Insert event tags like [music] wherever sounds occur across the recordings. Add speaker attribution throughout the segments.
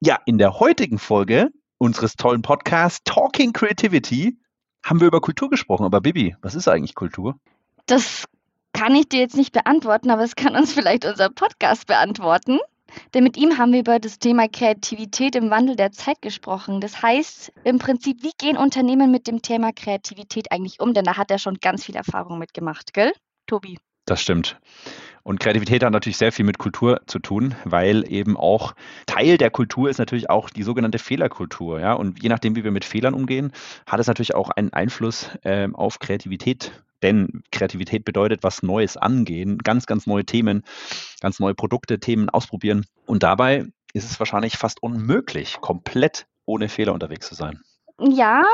Speaker 1: Ja, in der heutigen Folge unseres tollen Podcasts Talking Creativity haben wir über Kultur gesprochen. Aber Bibi, was ist eigentlich Kultur?
Speaker 2: Das kann ich dir jetzt nicht beantworten, aber es kann uns vielleicht unser Podcast beantworten. Denn mit ihm haben wir über das Thema Kreativität im Wandel der Zeit gesprochen. Das heißt im Prinzip, wie gehen Unternehmen mit dem Thema Kreativität eigentlich um? Denn da hat er schon ganz viel Erfahrung mitgemacht, gell, Tobi?
Speaker 1: Das stimmt. Und Kreativität hat natürlich sehr viel mit Kultur zu tun, weil eben auch Teil der Kultur ist natürlich auch die sogenannte Fehlerkultur. Ja? Und je nachdem, wie wir mit Fehlern umgehen, hat es natürlich auch einen Einfluss ähm, auf Kreativität. Denn Kreativität bedeutet was Neues angehen, ganz, ganz neue Themen, ganz neue Produkte, Themen ausprobieren. Und dabei ist es wahrscheinlich fast unmöglich, komplett ohne Fehler unterwegs zu sein.
Speaker 2: Ja,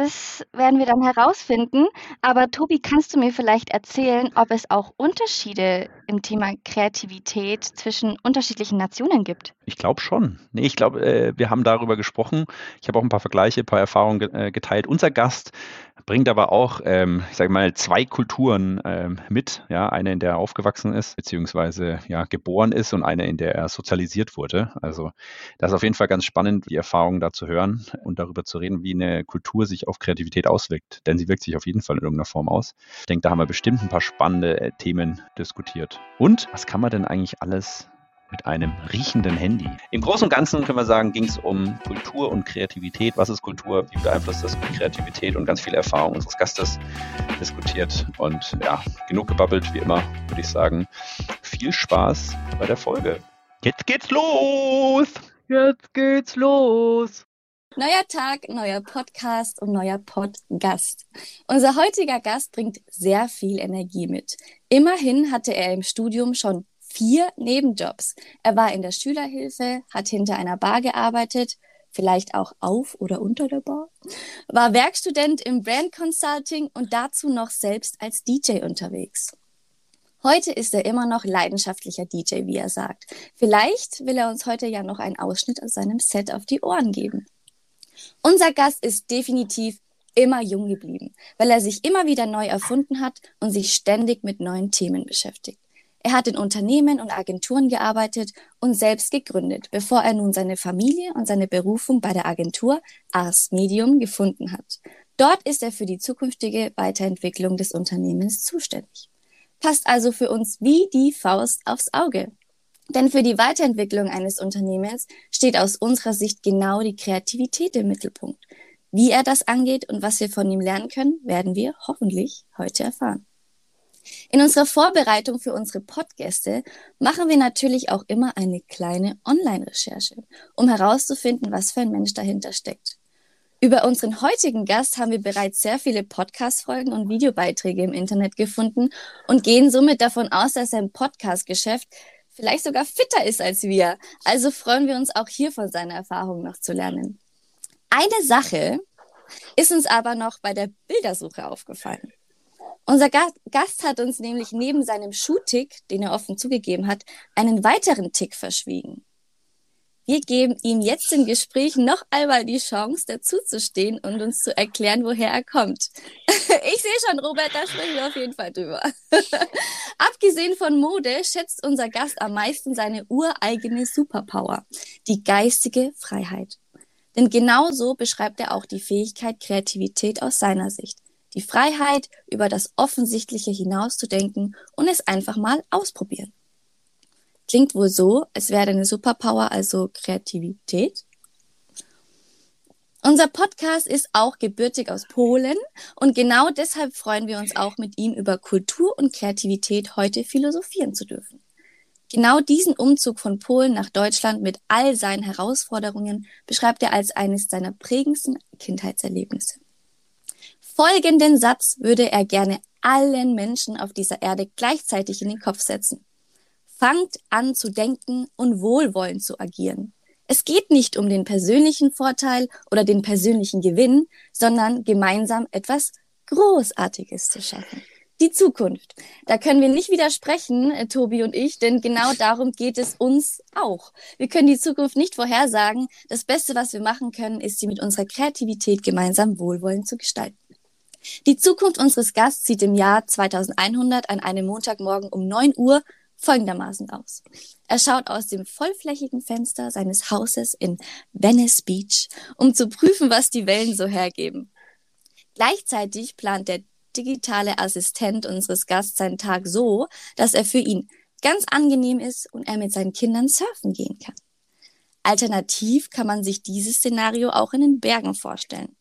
Speaker 2: das werden wir dann herausfinden. Aber Tobi, kannst du mir vielleicht erzählen, ob es auch Unterschiede im Thema Kreativität zwischen unterschiedlichen Nationen gibt?
Speaker 1: Ich glaube schon. Nee, ich glaube, äh, wir haben darüber gesprochen. Ich habe auch ein paar Vergleiche, ein paar Erfahrungen äh, geteilt. Unser Gast bringt aber auch, ähm, ich sage mal, zwei Kulturen ähm, mit. Ja, eine, in der er aufgewachsen ist, beziehungsweise ja, geboren ist und eine, in der er sozialisiert wurde. Also das ist auf jeden Fall ganz spannend, die Erfahrungen da zu hören und darüber zu reden, wie eine Kultur sich auf Kreativität auswirkt. Denn sie wirkt sich auf jeden Fall in irgendeiner Form aus. Ich denke, da haben wir bestimmt ein paar spannende äh, Themen diskutiert. Und was kann man denn eigentlich alles mit einem riechenden Handy. Im Großen und Ganzen können wir sagen, ging es um Kultur und Kreativität. Was ist Kultur? Wie beeinflusst das Kreativität? Und ganz viel Erfahrung unseres Gastes diskutiert. Und ja, genug gebabbelt, wie immer, würde ich sagen. Viel Spaß bei der Folge. Jetzt geht's los!
Speaker 2: Jetzt geht's los!
Speaker 3: Neuer Tag, neuer Podcast und neuer Podcast. Unser heutiger Gast bringt sehr viel Energie mit. Immerhin hatte er im Studium schon vier Nebenjobs. Er war in der Schülerhilfe, hat hinter einer Bar gearbeitet, vielleicht auch auf oder unter der Bar, war Werkstudent im Brand Consulting und dazu noch selbst als DJ unterwegs. Heute ist er immer noch leidenschaftlicher DJ, wie er sagt. Vielleicht will er uns heute ja noch einen Ausschnitt aus seinem Set auf die Ohren geben. Unser Gast ist definitiv immer jung geblieben, weil er sich immer wieder neu erfunden hat und sich ständig mit neuen Themen beschäftigt. Er hat in Unternehmen und Agenturen gearbeitet und selbst gegründet, bevor er nun seine Familie und seine Berufung bei der Agentur Ars Medium gefunden hat. Dort ist er für die zukünftige Weiterentwicklung des Unternehmens zuständig. Passt also für uns wie die Faust aufs Auge. Denn für die Weiterentwicklung eines Unternehmens steht aus unserer Sicht genau die Kreativität im Mittelpunkt. Wie er das angeht und was wir von ihm lernen können, werden wir hoffentlich heute erfahren. In unserer Vorbereitung für unsere Podgäste machen wir natürlich auch immer eine kleine Online-Recherche, um herauszufinden, was für ein Mensch dahinter steckt. Über unseren heutigen Gast haben wir bereits sehr viele Podcast-Folgen und Videobeiträge im Internet gefunden und gehen somit davon aus, dass sein Podcast-Geschäft vielleicht sogar fitter ist als wir. Also freuen wir uns auch hier von seiner Erfahrung noch zu lernen. Eine Sache ist uns aber noch bei der Bildersuche aufgefallen. Unser Gast hat uns nämlich neben seinem Schuhtick, den er offen zugegeben hat, einen weiteren Tick verschwiegen. Wir geben ihm jetzt im Gespräch noch einmal die Chance, dazuzustehen und uns zu erklären, woher er kommt. [laughs] ich sehe schon, Robert, da sprechen wir auf jeden Fall drüber. [laughs] Abgesehen von Mode schätzt unser Gast am meisten seine ureigene Superpower, die geistige Freiheit. Denn genauso beschreibt er auch die Fähigkeit Kreativität aus seiner Sicht die Freiheit, über das Offensichtliche hinauszudenken und es einfach mal ausprobieren. Klingt wohl so, es wäre eine Superpower, also Kreativität. Unser Podcast ist auch gebürtig aus Polen und genau deshalb freuen wir uns auch mit ihm über Kultur und Kreativität heute philosophieren zu dürfen. Genau diesen Umzug von Polen nach Deutschland mit all seinen Herausforderungen beschreibt er als eines seiner prägendsten Kindheitserlebnisse. Folgenden Satz würde er gerne allen Menschen auf dieser Erde gleichzeitig in den Kopf setzen. Fangt an zu denken und wohlwollend zu agieren. Es geht nicht um den persönlichen Vorteil oder den persönlichen Gewinn, sondern gemeinsam etwas Großartiges zu schaffen. Die Zukunft. Da können wir nicht widersprechen, äh, Tobi und ich, denn genau darum geht es uns auch. Wir können die Zukunft nicht vorhersagen. Das Beste, was wir machen können, ist sie mit unserer Kreativität gemeinsam wohlwollend zu gestalten. Die Zukunft unseres Gasts sieht im Jahr 2100 an einem Montagmorgen um 9 Uhr folgendermaßen aus. Er schaut aus dem vollflächigen Fenster seines Hauses in Venice Beach, um zu prüfen, was die Wellen so hergeben. Gleichzeitig plant der digitale Assistent unseres Gasts seinen Tag so, dass er für ihn ganz angenehm ist und er mit seinen Kindern surfen gehen kann. Alternativ kann man sich dieses Szenario auch in den Bergen vorstellen.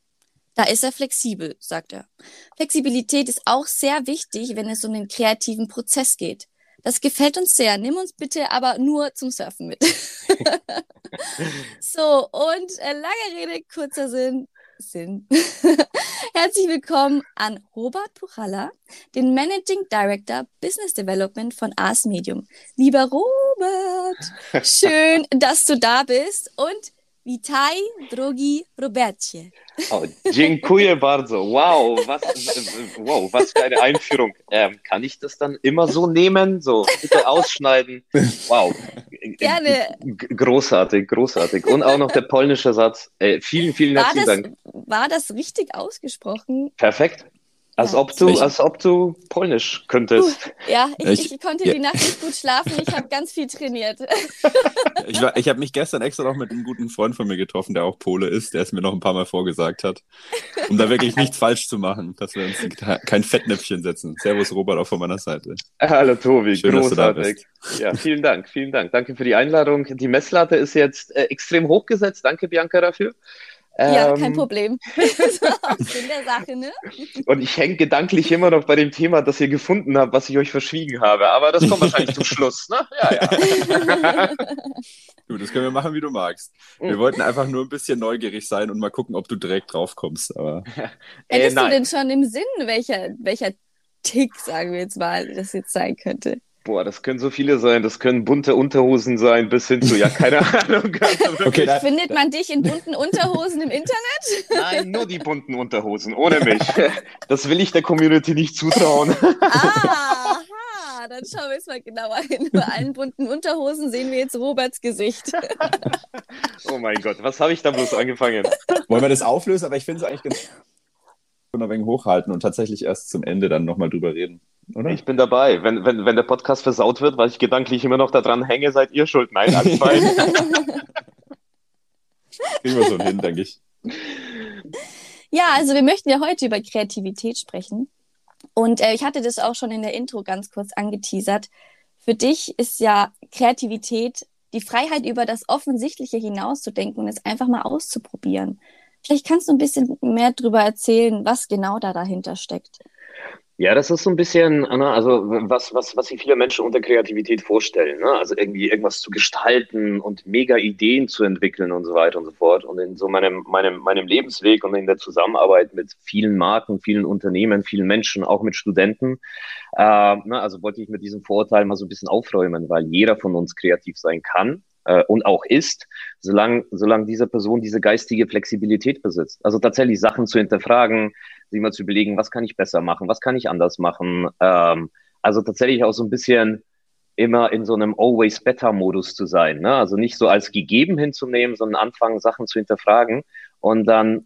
Speaker 3: Da ist er flexibel, sagt er. Flexibilität ist auch sehr wichtig, wenn es um den kreativen Prozess geht. Das gefällt uns sehr. Nimm uns bitte aber nur zum Surfen mit. [laughs] so, und äh, lange Rede, kurzer Sinn. Sinn. [laughs] Herzlich willkommen an Robert Puchalla, den Managing Director Business Development von Ars Medium. Lieber Robert, schön, dass du da bist und Witaj, drogi Robercie.
Speaker 4: Oh, dziękuję bardzo. Wow, was, wow, was für eine Einführung. Ähm, kann ich das dann immer so nehmen? So, bitte ausschneiden. Wow.
Speaker 3: Gerne.
Speaker 4: Großartig, großartig. Und auch noch der polnische Satz. Äh, vielen, vielen herzlichen Dank.
Speaker 3: War das richtig ausgesprochen?
Speaker 4: Perfekt. Als ob du, als ob du Polnisch könntest.
Speaker 3: Uh, ja, ich, ich, ich konnte ja. die Nacht nicht gut schlafen. Ich habe ganz viel trainiert. [laughs]
Speaker 1: ich ich habe mich gestern extra noch mit einem guten Freund von mir getroffen, der auch Pole ist, der es mir noch ein paar Mal vorgesagt hat, um da wirklich nichts [laughs] falsch zu machen, dass wir uns kein Fettnäpfchen setzen. Servus Robert auch von meiner Seite.
Speaker 4: Hallo Tobi, Schön, großartig. Ja, vielen Dank, vielen Dank. Danke für die Einladung. Die Messlatte ist jetzt äh, extrem hochgesetzt. Danke Bianca dafür.
Speaker 3: Ja, kein ähm, Problem. [laughs] in der Sache, ne?
Speaker 4: Und ich hänge gedanklich immer noch bei dem Thema, das ihr gefunden habt, was ich euch verschwiegen habe. Aber das kommt wahrscheinlich zum [laughs] Schluss, ne? Ja, ja.
Speaker 1: du, das können wir machen, wie du magst. Wir mhm. wollten einfach nur ein bisschen neugierig sein und mal gucken, ob du direkt drauf kommst. Aber... [laughs]
Speaker 3: Äh, Hättest du denn schon im Sinn, welcher, welcher Tick, sagen wir jetzt mal, das jetzt sein könnte?
Speaker 4: Boah, das können so viele sein. Das können bunte Unterhosen sein, bis hin zu, ja, keine [laughs] Ahnung.
Speaker 3: okay, da, Findet man dich in bunten Unterhosen im Internet?
Speaker 4: Nein, nur die bunten Unterhosen, ohne mich. [laughs] Das will ich der Community nicht zutrauen.
Speaker 3: Ah, dann schauen wir jetzt mal genauer hin. Bei allen bunten Unterhosen sehen wir jetzt Roberts Gesicht.
Speaker 4: Oh mein Gott, was habe ich da bloß angefangen?
Speaker 1: Wollen wir das auflösen? Aber ich finde es eigentlich ganz ein wenig hochhalten und tatsächlich erst zum Ende dann nochmal drüber reden.
Speaker 4: Oder? Ich bin dabei. Wenn, wenn, wenn der Podcast versaut wird, weil ich gedanklich immer noch daran hänge, seid ihr schuld. Nein, alles [laughs] fein. [laughs]
Speaker 1: Wir so hin, denke ich.
Speaker 3: Ja, also wir möchten ja heute über Kreativität sprechen. Und äh, ich hatte das auch schon in der Intro ganz kurz angeteasert. Für dich ist ja Kreativität die Freiheit, über das Offensichtliche hinauszudenken und es einfach mal auszuprobieren. Vielleicht kannst du ein bisschen mehr darüber erzählen, was genau da dahinter steckt.
Speaker 4: Ja, das ist so ein bisschen, Anna, also was, was, was sich viele Menschen unter Kreativität vorstellen. Ne? Also irgendwie irgendwas zu gestalten und mega Ideen zu entwickeln und so weiter und so fort. Und in so meinem, meinem, meinem Lebensweg und in der Zusammenarbeit mit vielen Marken, vielen Unternehmen, vielen Menschen, auch mit Studenten, äh, ne? also wollte ich mit diesem Vorurteil mal so ein bisschen aufräumen, weil jeder von uns kreativ sein kann äh, und auch ist, solange, solange diese Person diese geistige Flexibilität besitzt. Also tatsächlich Sachen zu hinterfragen, sich mal zu überlegen, was kann ich besser machen, was kann ich anders machen. Ähm, also tatsächlich auch so ein bisschen immer in so einem Always Better Modus zu sein. Ne? Also nicht so als gegeben hinzunehmen, sondern anfangen, Sachen zu hinterfragen und dann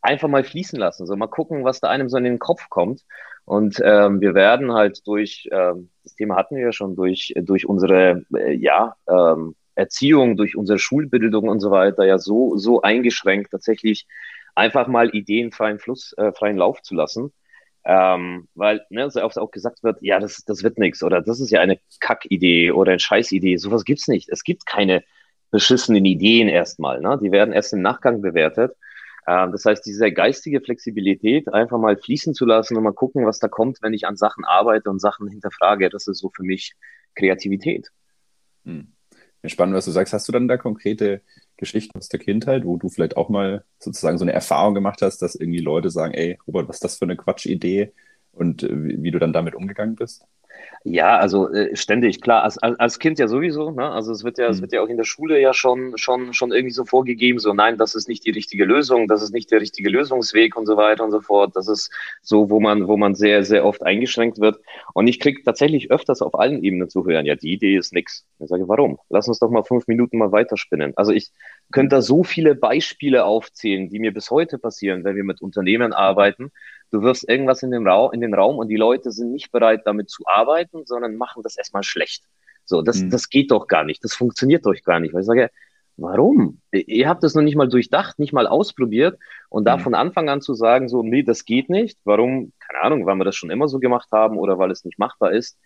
Speaker 4: einfach mal fließen lassen. So mal gucken, was da einem so in den Kopf kommt. Und ähm, wir werden halt durch, ähm, das Thema hatten wir ja schon, durch, durch unsere, äh, ja, ähm, Erziehung, durch unsere Schulbildung und so weiter ja so, so eingeschränkt, tatsächlich einfach mal Ideen freien Fluss, äh, freien Lauf zu lassen. Ähm, weil ne, so oft auch gesagt wird, ja, das, das wird nichts oder das ist ja eine Kackidee oder eine Scheißidee. Sowas gibt's nicht. Es gibt keine beschissenen Ideen erstmal. Ne? Die werden erst im Nachgang bewertet. Ähm, das heißt, diese geistige Flexibilität einfach mal fließen zu lassen und mal gucken, was da kommt, wenn ich an Sachen arbeite und Sachen hinterfrage, das ist so für mich Kreativität.
Speaker 1: Hm. Spannend, was du sagst. Hast du dann da konkrete Geschichten aus der Kindheit, wo du vielleicht auch mal sozusagen so eine Erfahrung gemacht hast, dass irgendwie Leute sagen, ey, Robert, was ist das für eine Quatschidee und äh, wie, wie du dann damit umgegangen bist?
Speaker 4: Ja, also äh, ständig, klar, als, als Kind ja sowieso, ne? Also es wird ja, mhm. es wird ja auch in der Schule ja schon, schon, schon irgendwie so vorgegeben, so nein, das ist nicht die richtige Lösung, das ist nicht der richtige Lösungsweg und so weiter und so fort. Das ist so, wo man, wo man sehr, sehr oft eingeschränkt wird. Und ich kriege tatsächlich öfters auf allen Ebenen zu hören, ja, die Idee ist nix. Ich sage, warum? Lass uns doch mal fünf Minuten mal weiterspinnen. Also ich könnte da so viele Beispiele aufzählen, die mir bis heute passieren, wenn wir mit Unternehmen arbeiten Du wirfst irgendwas in den, Raum, in den Raum und die Leute sind nicht bereit, damit zu arbeiten, sondern machen das erstmal schlecht. So, das, mhm. das geht doch gar nicht. Das funktioniert doch gar nicht. Weil ich sage, warum? Ihr habt das noch nicht mal durchdacht, nicht mal ausprobiert und da mhm. von Anfang an zu sagen, so, nee, das geht nicht. Warum? Keine Ahnung, weil wir das schon immer so gemacht haben oder weil es nicht machbar ist.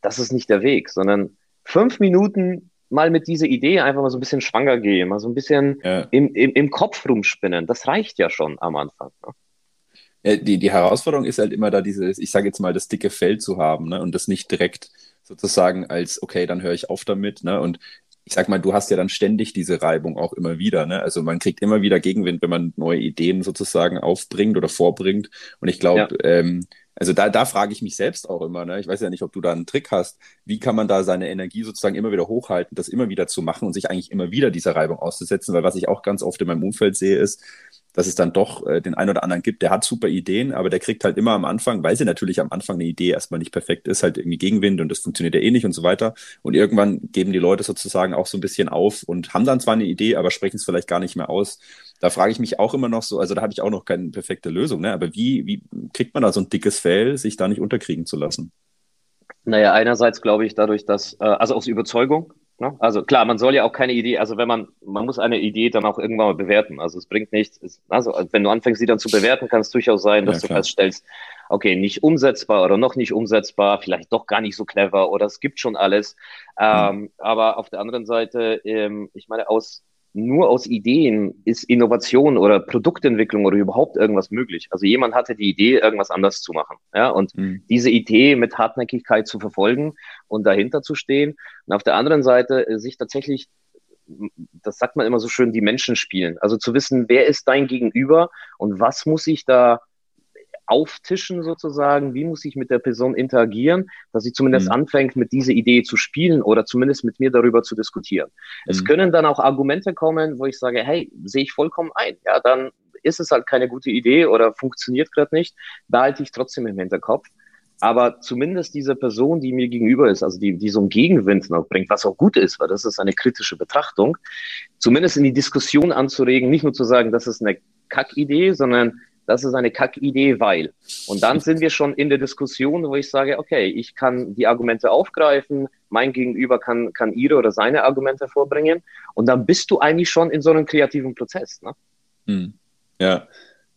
Speaker 4: Das ist nicht der Weg, sondern fünf Minuten mal mit dieser Idee einfach mal so ein bisschen schwanger gehen, mal so ein bisschen ja. im, im, im Kopf rumspinnen. Das reicht ja schon am Anfang. Ne?
Speaker 1: Die, die Herausforderung ist halt immer da dieses, ich sage jetzt mal, das dicke Fell zu haben ne? und das nicht direkt sozusagen als, okay, dann höre ich auf damit. Ne? Und ich sag mal, du hast ja dann ständig diese Reibung auch immer wieder. Ne? Also man kriegt immer wieder Gegenwind, wenn man neue Ideen sozusagen aufbringt oder vorbringt. Und ich glaube, ja. ähm, also da, da frage ich mich selbst auch immer, ne? ich weiß ja nicht, ob du da einen Trick hast, wie kann man da seine Energie sozusagen immer wieder hochhalten, das immer wieder zu machen und sich eigentlich immer wieder dieser Reibung auszusetzen, weil was ich auch ganz oft in meinem Umfeld sehe, ist, dass es dann doch äh, den einen oder anderen gibt, der hat super Ideen, aber der kriegt halt immer am Anfang, weil sie natürlich am Anfang eine Idee erstmal nicht perfekt ist, halt irgendwie Gegenwind und das funktioniert ja eh nicht und so weiter. Und irgendwann geben die Leute sozusagen auch so ein bisschen auf und haben dann zwar eine Idee, aber sprechen es vielleicht gar nicht mehr aus. Da frage ich mich auch immer noch so, also da habe ich auch noch keine perfekte Lösung, ne? aber wie, wie kriegt man da so ein dickes Fell, sich da nicht unterkriegen zu lassen?
Speaker 4: Naja, einerseits glaube ich dadurch, dass, äh, also aus Überzeugung, Ne? Also klar, man soll ja auch keine Idee, also wenn man, man muss eine Idee dann auch irgendwann mal bewerten. Also es bringt nichts, es, also wenn du anfängst, sie dann zu bewerten, kann es durchaus sein, dass ja, du feststellst, okay, nicht umsetzbar oder noch nicht umsetzbar, vielleicht doch gar nicht so clever oder es gibt schon alles. Ähm, mhm. Aber auf der anderen Seite, ähm, ich meine, aus nur aus Ideen ist Innovation oder Produktentwicklung oder überhaupt irgendwas möglich. Also jemand hatte die Idee, irgendwas anders zu machen. Ja, und mhm. diese Idee mit Hartnäckigkeit zu verfolgen und dahinter zu stehen. Und auf der anderen Seite äh, sich tatsächlich das sagt man immer so schön, die Menschen spielen. Also zu wissen, wer ist dein Gegenüber und was muss ich da auftischen sozusagen, wie muss ich mit der Person interagieren, dass sie zumindest mhm. anfängt, mit dieser Idee zu spielen oder zumindest mit mir darüber zu diskutieren. Mhm. Es können dann auch Argumente kommen, wo ich sage, hey, sehe ich vollkommen ein. Ja, dann ist es halt keine gute Idee oder funktioniert gerade nicht, behalte ich trotzdem im Hinterkopf. Aber zumindest diese Person, die mir gegenüber ist, also die, die so einen Gegenwind noch bringt, was auch gut ist, weil das ist eine kritische Betrachtung, zumindest in die Diskussion anzuregen, nicht nur zu sagen, das ist eine Kackidee, sondern das ist eine Kackidee, weil. Und dann sind wir schon in der Diskussion, wo ich sage, okay, ich kann die Argumente aufgreifen, mein Gegenüber kann, kann ihre oder seine Argumente vorbringen. Und dann bist du eigentlich schon in so einem kreativen Prozess. Ne?
Speaker 1: Hm. Ja,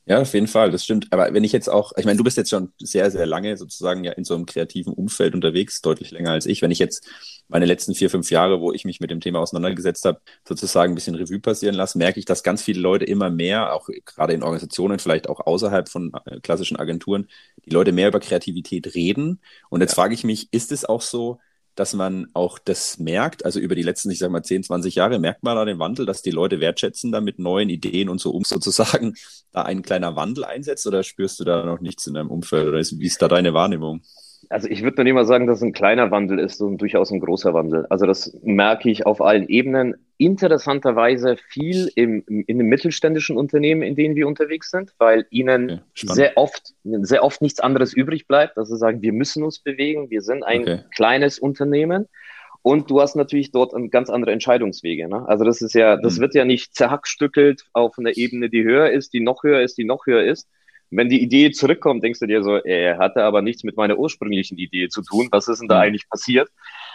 Speaker 1: ja, auf jeden Fall, das stimmt. Aber wenn ich jetzt auch, ich meine, du bist jetzt schon sehr, sehr lange sozusagen ja in so einem kreativen Umfeld unterwegs, deutlich länger als ich. Wenn ich jetzt meine letzten vier, fünf Jahre, wo ich mich mit dem Thema auseinandergesetzt habe, sozusagen ein bisschen Revue passieren lasse, merke ich, dass ganz viele Leute immer mehr, auch gerade in Organisationen, vielleicht auch außerhalb von äh, klassischen Agenturen, die Leute mehr über Kreativität reden. Und jetzt ja. frage ich mich, ist es auch so, dass man auch das merkt, also über die letzten, ich sag mal, 10, 20 Jahre merkt man da den Wandel, dass die Leute wertschätzen da mit neuen Ideen und so, um [laughs] sozusagen da ein kleiner Wandel einsetzt. Oder spürst du da noch nichts in deinem Umfeld? Oder ist, wie ist da deine Wahrnehmung?
Speaker 4: Also ich würde noch nicht mal sagen, dass es ein kleiner Wandel ist, sondern durchaus ein großer Wandel. Also das merke ich auf allen Ebenen. Interessanterweise viel im, in den mittelständischen Unternehmen, in denen wir unterwegs sind, weil ihnen okay, sehr oft, sehr oft nichts anderes übrig bleibt. Also sagen, wir müssen uns bewegen, wir sind ein okay. kleines Unternehmen. Und du hast natürlich dort ganz andere Entscheidungswege. Ne? Also das ist ja, das mhm. wird ja nicht zerhackstückelt auf einer Ebene, die höher ist, die noch höher ist, die noch höher ist, wenn die Idee zurückkommt, denkst du dir so, er hatte aber nichts mit meiner ursprünglichen Idee zu tun. Was ist denn da mhm. eigentlich passiert?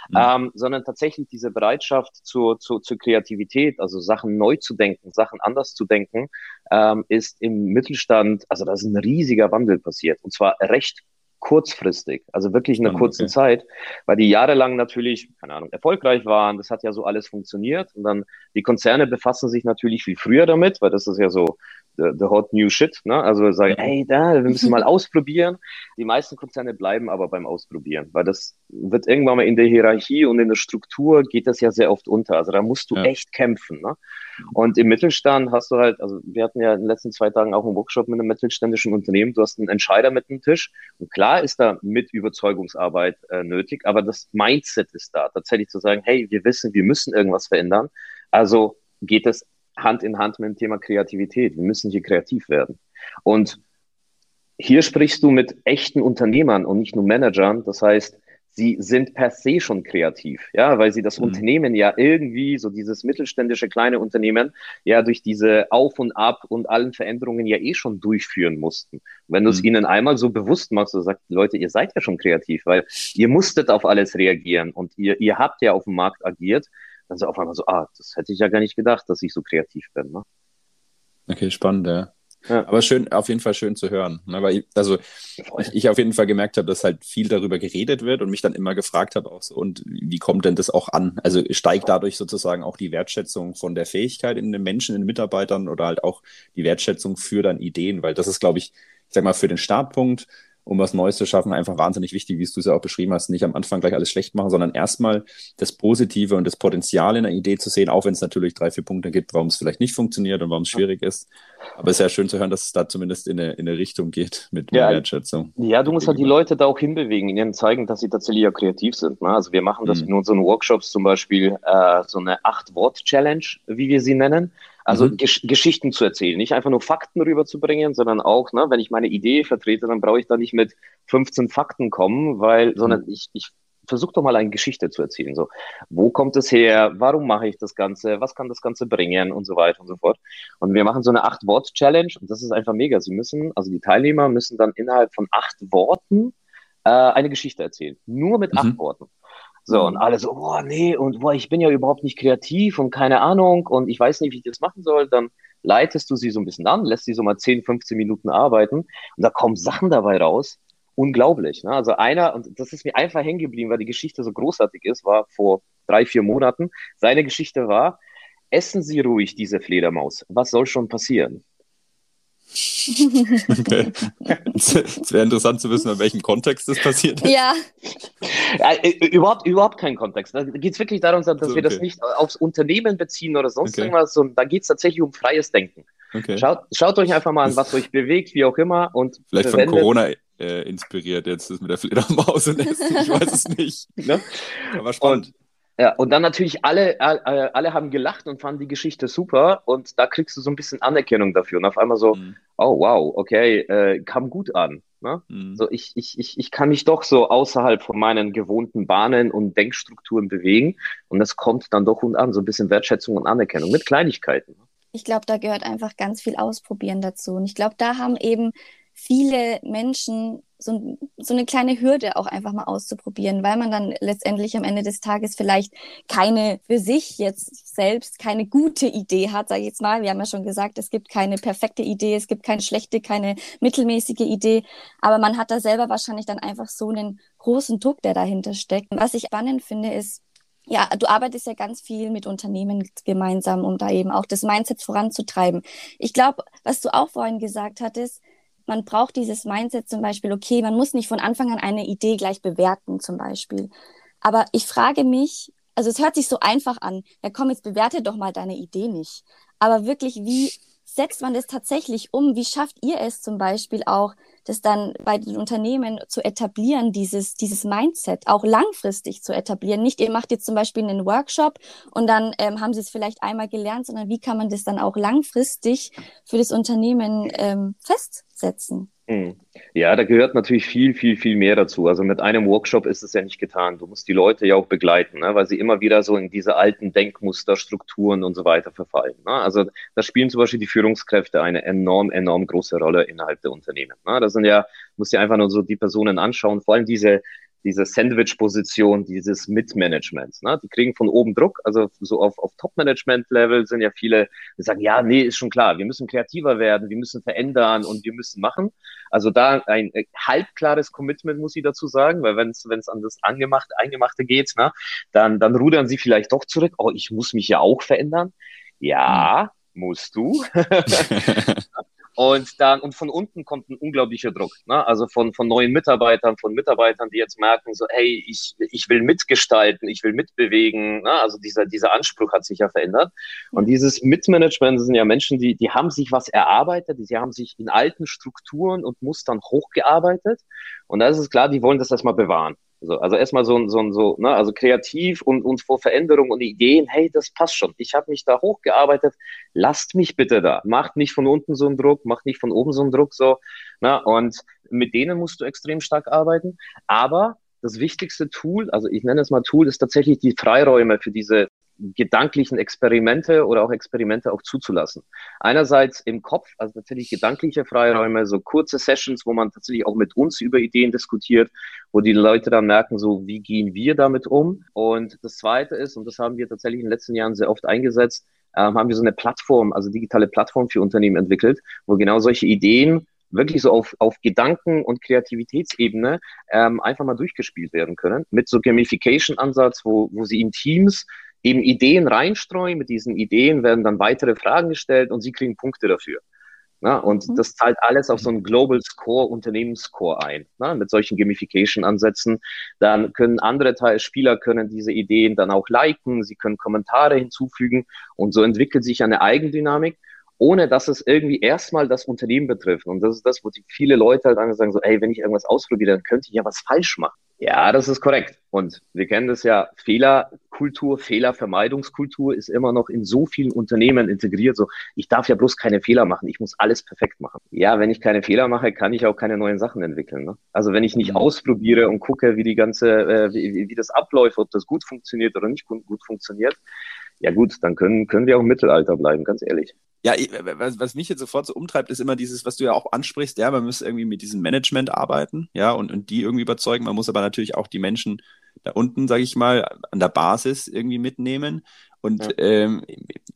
Speaker 4: Mhm. Ähm, sondern tatsächlich diese Bereitschaft zur, zur, zur Kreativität, also Sachen neu zu denken, Sachen anders zu denken, ähm, ist im Mittelstand, also da ist ein riesiger Wandel passiert. Und zwar recht kurzfristig, also wirklich in einer kurzen okay. Zeit, weil die jahrelang natürlich, keine Ahnung, erfolgreich waren, das hat ja so alles funktioniert und dann die Konzerne befassen sich natürlich viel früher damit, weil das ist ja so the, the hot new shit. Ne? Also sagen, hey, da, wir müssen mal [laughs] ausprobieren. Die meisten Konzerne bleiben aber beim Ausprobieren, weil das wird irgendwann mal in der Hierarchie und in der Struktur geht das ja sehr oft unter. Also da musst du ja. echt kämpfen. Ne? Und im Mittelstand hast du halt, also wir hatten ja in den letzten zwei Tagen auch einen Workshop mit einem mittelständischen Unternehmen. Du hast einen Entscheider mit dem Tisch und klar ist da mit Überzeugungsarbeit äh, nötig, aber das Mindset ist da, tatsächlich zu sagen, hey, wir wissen, wir müssen irgendwas verändern. Also geht es Hand in Hand mit dem Thema Kreativität. Wir müssen hier kreativ werden. Und hier sprichst du mit echten Unternehmern und nicht nur Managern. Das heißt, sie sind per se schon kreativ, ja, weil sie das mhm. Unternehmen ja irgendwie, so dieses mittelständische kleine Unternehmen, ja durch diese Auf und Ab und allen Veränderungen ja eh schon durchführen mussten. Und wenn du es mhm. ihnen einmal so bewusst machst, du sagst, Leute, ihr seid ja schon kreativ, weil ihr musstet auf alles reagieren und ihr, ihr habt ja auf dem Markt agiert, dann so auf einmal so, ah, das hätte ich ja gar nicht gedacht, dass ich so kreativ bin. Ne?
Speaker 5: Okay, spannend, ja. Ja. Aber schön, auf jeden Fall schön zu hören. Ne? Weil ich, also ich, ich, auf jeden Fall gemerkt habe, dass halt viel darüber geredet wird und mich dann immer gefragt habe, auch so, und wie kommt denn das auch an? Also steigt dadurch sozusagen auch die Wertschätzung von der Fähigkeit in den Menschen, in den Mitarbeitern oder halt auch die Wertschätzung für dann Ideen, weil das ist, glaube ich, ich sag mal, für den Startpunkt um was Neues zu schaffen, einfach wahnsinnig wichtig, wie du es ja auch beschrieben hast, nicht am Anfang gleich alles schlecht machen, sondern erstmal das Positive und das Potenzial in der Idee zu sehen, auch wenn es natürlich drei, vier Punkte gibt, warum es vielleicht nicht funktioniert und warum es schwierig ist. Aber es ist ja schön zu hören, dass es da zumindest in eine, in eine Richtung geht mit
Speaker 4: ja,
Speaker 5: Wertschätzung.
Speaker 4: Ja, du musst halt die Leute da auch hinbewegen, ihnen zeigen, dass sie tatsächlich ja kreativ sind. Ne? Also wir machen das mhm. in unseren Workshops zum Beispiel äh, so eine Acht-Wort-Challenge, wie wir sie nennen. Also mhm. Gesch Geschichten zu erzählen, nicht einfach nur Fakten rüberzubringen, sondern auch, ne, wenn ich meine Idee vertrete, dann brauche ich da nicht mit 15 Fakten kommen, weil, sondern mhm. ich, ich versuche doch mal eine Geschichte zu erzählen. So, wo kommt es her? Warum mache ich das Ganze? Was kann das Ganze bringen? Und so weiter und so fort. Und wir machen so eine Acht-Wort-Challenge und das ist einfach mega. Sie müssen, also die Teilnehmer müssen dann innerhalb von acht Worten äh, eine Geschichte erzählen. Nur mit mhm. acht Worten. So, und mhm. alle so, boah, nee, und boah, ich bin ja überhaupt nicht kreativ und keine Ahnung und ich weiß nicht, wie ich das machen soll. Dann leitest du sie so ein bisschen an, lässt sie so mal 10, 15 Minuten arbeiten und da kommen Sachen dabei raus. Unglaublich. Ne? Also einer, und das ist mir einfach hängen geblieben, weil die Geschichte so großartig ist, war vor drei, vier Monaten. Seine Geschichte war, essen Sie ruhig diese Fledermaus. Was soll schon passieren?
Speaker 5: Okay. [laughs] Es wäre interessant zu wissen, in welchem Kontext das passiert ist.
Speaker 3: Ja.
Speaker 4: ja äh, überhaupt, überhaupt keinen Kontext. Da geht es wirklich darum, dass so, wir das nicht aufs Unternehmen beziehen oder sonst okay. irgendwas, sondern da geht es tatsächlich um freies Denken. Okay. Schaut, schaut euch einfach mal an, was euch bewegt, wie auch immer. Und
Speaker 5: Vielleicht von Corona äh, inspiriert jetzt das mit der Fledermaus und [laughs] Essen, ich weiß es nicht. Ne?
Speaker 4: Aber spannend. Und ja, und dann natürlich alle, alle, alle haben gelacht und fanden die Geschichte super und da kriegst du so ein bisschen Anerkennung dafür und auf einmal so, mhm. oh wow, okay, äh, kam gut an. Ne? Mhm. So, ich, ich, ich, ich kann mich doch so außerhalb von meinen gewohnten Bahnen und Denkstrukturen bewegen und das kommt dann doch und an, so ein bisschen Wertschätzung und Anerkennung mit Kleinigkeiten.
Speaker 3: Ich glaube, da gehört einfach ganz viel Ausprobieren dazu. Und ich glaube, da haben eben viele Menschen so, so eine kleine Hürde auch einfach mal auszuprobieren, weil man dann letztendlich am Ende des Tages vielleicht keine für sich jetzt selbst keine gute Idee hat, sage ich jetzt mal. Wir haben ja schon gesagt, es gibt keine perfekte Idee, es gibt keine schlechte, keine mittelmäßige Idee, aber man hat da selber wahrscheinlich dann einfach so einen großen Druck, der dahinter steckt. Was ich spannend finde, ist, ja, du arbeitest ja ganz viel mit Unternehmen gemeinsam, um da eben auch das Mindset voranzutreiben. Ich glaube, was du auch vorhin gesagt hattest, man braucht dieses Mindset zum Beispiel, okay, man muss nicht von Anfang an eine Idee gleich bewerten zum Beispiel. Aber ich frage mich, also es hört sich so einfach an, ja komm, jetzt bewerte doch mal deine Idee nicht. Aber wirklich, wie setzt man das tatsächlich um? Wie schafft ihr es zum Beispiel auch, das dann bei den Unternehmen zu etablieren, dieses, dieses Mindset auch langfristig zu etablieren? Nicht, ihr macht jetzt zum Beispiel einen Workshop und dann ähm, haben sie es vielleicht einmal gelernt, sondern wie kann man das dann auch langfristig für das Unternehmen ähm, fest setzen.
Speaker 4: Hm. Ja, da gehört natürlich viel, viel, viel mehr dazu. Also mit einem Workshop ist es ja nicht getan. Du musst die Leute ja auch begleiten, ne? weil sie immer wieder so in diese alten Denkmuster, Strukturen und so weiter verfallen. Ne? Also da spielen zum Beispiel die Führungskräfte eine enorm, enorm große Rolle innerhalb der Unternehmen. Ne? Das sind ja, musst dir einfach nur so die Personen anschauen, vor allem diese diese Sandwich-Position dieses Mitmanagements. Ne? Die kriegen von oben Druck, also so auf, auf Top-Management-Level sind ja viele, die sagen, ja, nee, ist schon klar, wir müssen kreativer werden, wir müssen verändern und wir müssen machen. Also da ein äh, halbklares Commitment muss ich dazu sagen, weil wenn es an das Angemachte, Eingemachte geht, ne, dann, dann rudern sie vielleicht doch zurück, oh, ich muss mich ja auch verändern. Ja, musst du. [laughs] [laughs] [laughs] Und dann, und von unten kommt ein unglaublicher Druck. Ne? Also von, von neuen Mitarbeitern, von Mitarbeitern, die jetzt merken, so, hey, ich, ich will mitgestalten, ich will mitbewegen. Ne? Also dieser, dieser Anspruch hat sich ja verändert. Und dieses Mitmanagement sind ja Menschen, die, die haben sich was erarbeitet, die haben sich in alten Strukturen und Mustern hochgearbeitet. Und da ist es klar, die wollen das erstmal bewahren. So, also erstmal so, so, so, ne, also kreativ und, und vor Veränderung und Ideen, hey, das passt schon. Ich habe mich da hochgearbeitet, lasst mich bitte da. Macht nicht von unten so einen Druck, macht nicht von oben so einen Druck, so. Ne, und mit denen musst du extrem stark arbeiten. Aber das wichtigste Tool, also ich nenne es mal Tool, ist tatsächlich die Freiräume für diese gedanklichen Experimente oder auch Experimente auch zuzulassen. Einerseits im Kopf, also tatsächlich gedankliche Freiräume, so kurze Sessions, wo man tatsächlich auch mit uns über Ideen diskutiert, wo die Leute dann merken, so wie gehen wir damit um. Und das Zweite ist, und das haben wir tatsächlich in den letzten Jahren sehr oft eingesetzt, ähm, haben wir so eine Plattform, also digitale Plattform für Unternehmen entwickelt, wo genau solche Ideen wirklich so auf, auf Gedanken- und Kreativitätsebene ähm, einfach mal durchgespielt werden können. Mit so Gamification-Ansatz, wo, wo sie in Teams eben Ideen reinstreuen. Mit diesen Ideen werden dann weitere Fragen gestellt und sie kriegen Punkte dafür. Na, und mhm. das zahlt alles auf so einen Global Score, Unternehmensscore ein. Na, mit solchen Gamification-Ansätzen. Dann können andere Teil Spieler können diese Ideen dann auch liken, sie können Kommentare hinzufügen und so entwickelt sich eine Eigendynamik, ohne dass es irgendwie erstmal das Unternehmen betrifft. Und das ist das, wo die viele Leute halt sagen so, ey, wenn ich irgendwas ausprobiere, dann könnte ich ja was falsch machen. Ja, das ist korrekt. Und wir kennen das ja, Fehlerkultur, Fehlervermeidungskultur ist immer noch in so vielen Unternehmen integriert. So, ich darf ja bloß keine Fehler machen, ich muss alles perfekt machen. Ja, wenn ich keine Fehler mache, kann ich auch keine neuen Sachen entwickeln. Ne? Also wenn ich nicht mhm. ausprobiere und gucke, wie die ganze, äh, wie, wie das abläuft, ob das gut funktioniert oder nicht gut, gut funktioniert, ja gut, dann können, können wir auch im Mittelalter bleiben, ganz ehrlich.
Speaker 1: Ja, was, was mich jetzt sofort so umtreibt, ist immer dieses, was du ja auch ansprichst, ja, man muss irgendwie mit diesem Management arbeiten, ja, und, und die irgendwie überzeugen. Man muss aber natürlich auch die Menschen da unten, sage ich mal, an der Basis irgendwie mitnehmen. Und ja. ähm,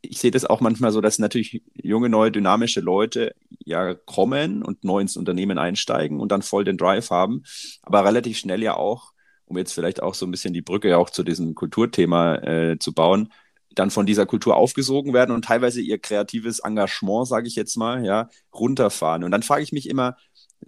Speaker 1: ich sehe das auch manchmal so, dass natürlich junge, neue, dynamische Leute ja kommen und neu ins Unternehmen einsteigen und dann voll den Drive haben, aber relativ schnell ja auch, um jetzt vielleicht auch so ein bisschen die Brücke auch zu diesem Kulturthema äh, zu bauen, dann von dieser Kultur aufgesogen werden und teilweise ihr kreatives Engagement, sage ich jetzt mal, ja, runterfahren. Und dann frage ich mich immer,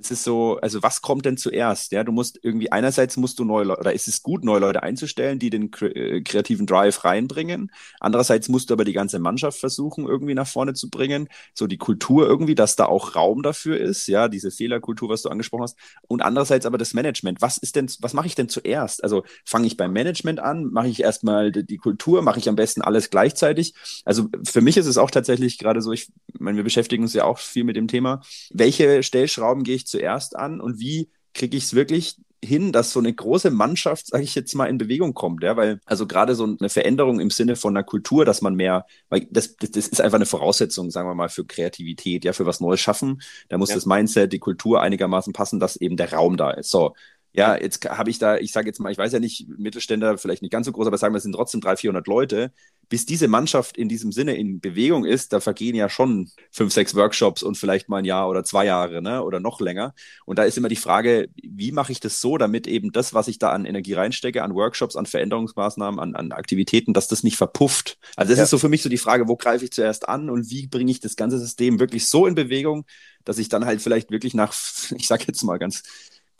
Speaker 1: es ist so, also was kommt denn zuerst? Ja, du musst irgendwie einerseits musst du neue Leute, oder ist es gut, neue Leute einzustellen, die den äh, kreativen Drive reinbringen. Andererseits musst du aber die ganze Mannschaft versuchen, irgendwie nach vorne zu bringen. So die Kultur irgendwie, dass da auch Raum dafür ist. Ja, diese Fehlerkultur, was du angesprochen hast. Und andererseits aber das Management. Was ist denn, was mache ich denn zuerst? Also fange ich beim Management an? Mache ich erstmal die, die Kultur? Mache ich am besten alles gleichzeitig? Also für mich ist es auch tatsächlich gerade so, ich meine, wir beschäftigen uns ja auch viel mit dem Thema. Welche Stellschrauben gehe ich zuerst an und wie kriege ich es wirklich hin, dass so eine große Mannschaft, sage ich jetzt mal, in Bewegung kommt, ja, weil also gerade so eine Veränderung im Sinne von einer Kultur, dass man mehr, weil das, das, das ist einfach eine Voraussetzung, sagen wir mal, für Kreativität, ja, für was Neues schaffen. Da muss ja. das Mindset, die Kultur einigermaßen passen, dass eben der Raum da ist. So, ja, jetzt habe ich da, ich sage jetzt mal, ich weiß ja nicht, Mittelständler vielleicht nicht ganz so groß, aber sagen wir, es sind trotzdem 300, 400 Leute. Bis diese Mannschaft in diesem Sinne in Bewegung ist, da vergehen ja schon fünf, sechs Workshops und vielleicht mal ein Jahr oder zwei Jahre, ne, oder noch länger. Und da ist immer die Frage, wie mache ich das so, damit eben das, was ich da an Energie reinstecke, an Workshops, an Veränderungsmaßnahmen, an, an Aktivitäten, dass das nicht verpufft. Also das ja. ist so für mich so die Frage, wo greife ich zuerst an und wie bringe ich das ganze System wirklich so in Bewegung, dass ich dann halt vielleicht wirklich nach, [laughs] ich sage jetzt mal ganz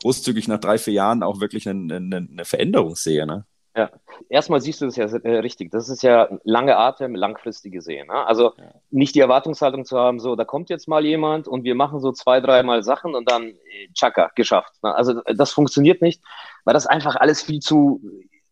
Speaker 1: großzügig nach drei, vier Jahren auch wirklich eine, eine, eine Veränderung sehe. Ne?
Speaker 4: Ja, erstmal siehst du das ja äh, richtig. Das ist ja lange Atem, langfristige Sehen. Ne? Also nicht die Erwartungshaltung zu haben, so, da kommt jetzt mal jemand und wir machen so zwei, dreimal Sachen und dann äh, tschakka, geschafft. Ne? Also das funktioniert nicht, weil das einfach alles viel zu,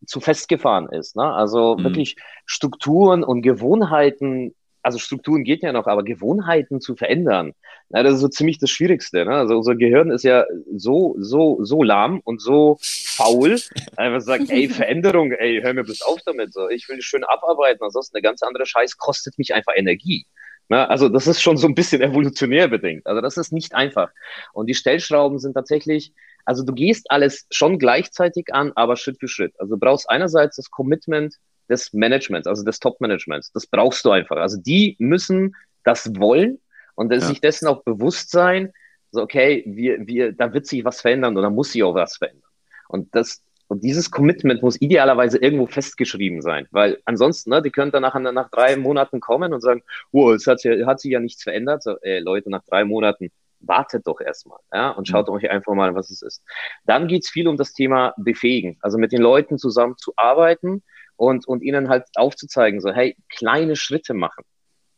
Speaker 4: zu festgefahren ist. Ne? Also mhm. wirklich Strukturen und Gewohnheiten also Strukturen geht ja noch, aber Gewohnheiten zu verändern, na, das ist so ziemlich das Schwierigste. Ne? Also unser Gehirn ist ja so, so, so lahm und so faul, einfach sagt, ey, Veränderung, ey, hör mir bloß auf damit. So, ich will schön abarbeiten, ansonsten eine ganz andere Scheiß kostet mich einfach Energie. Na, also das ist schon so ein bisschen evolutionär bedingt. Also das ist nicht einfach. Und die Stellschrauben sind tatsächlich, also du gehst alles schon gleichzeitig an, aber Schritt für Schritt. Also du brauchst einerseits das Commitment des Managements, also des Top-Managements. Das brauchst du einfach. Also die müssen das wollen und ja. sich dessen auch bewusst sein, so okay, wir, wir, da wird sich was verändern oder muss sich auch was verändern. Und das, Und dieses Commitment muss idealerweise irgendwo festgeschrieben sein, weil ansonsten, ne, die können dann nach, nach drei Monaten kommen und sagen, oh, es hat, hat sich ja nichts verändert. So, ey, Leute, nach drei Monaten wartet doch erstmal ja, und schaut mhm. euch einfach mal, was es ist. Dann geht's viel um das Thema Befähigen, also mit den Leuten zusammen zu arbeiten und, und ihnen halt aufzuzeigen, so, hey, kleine Schritte machen.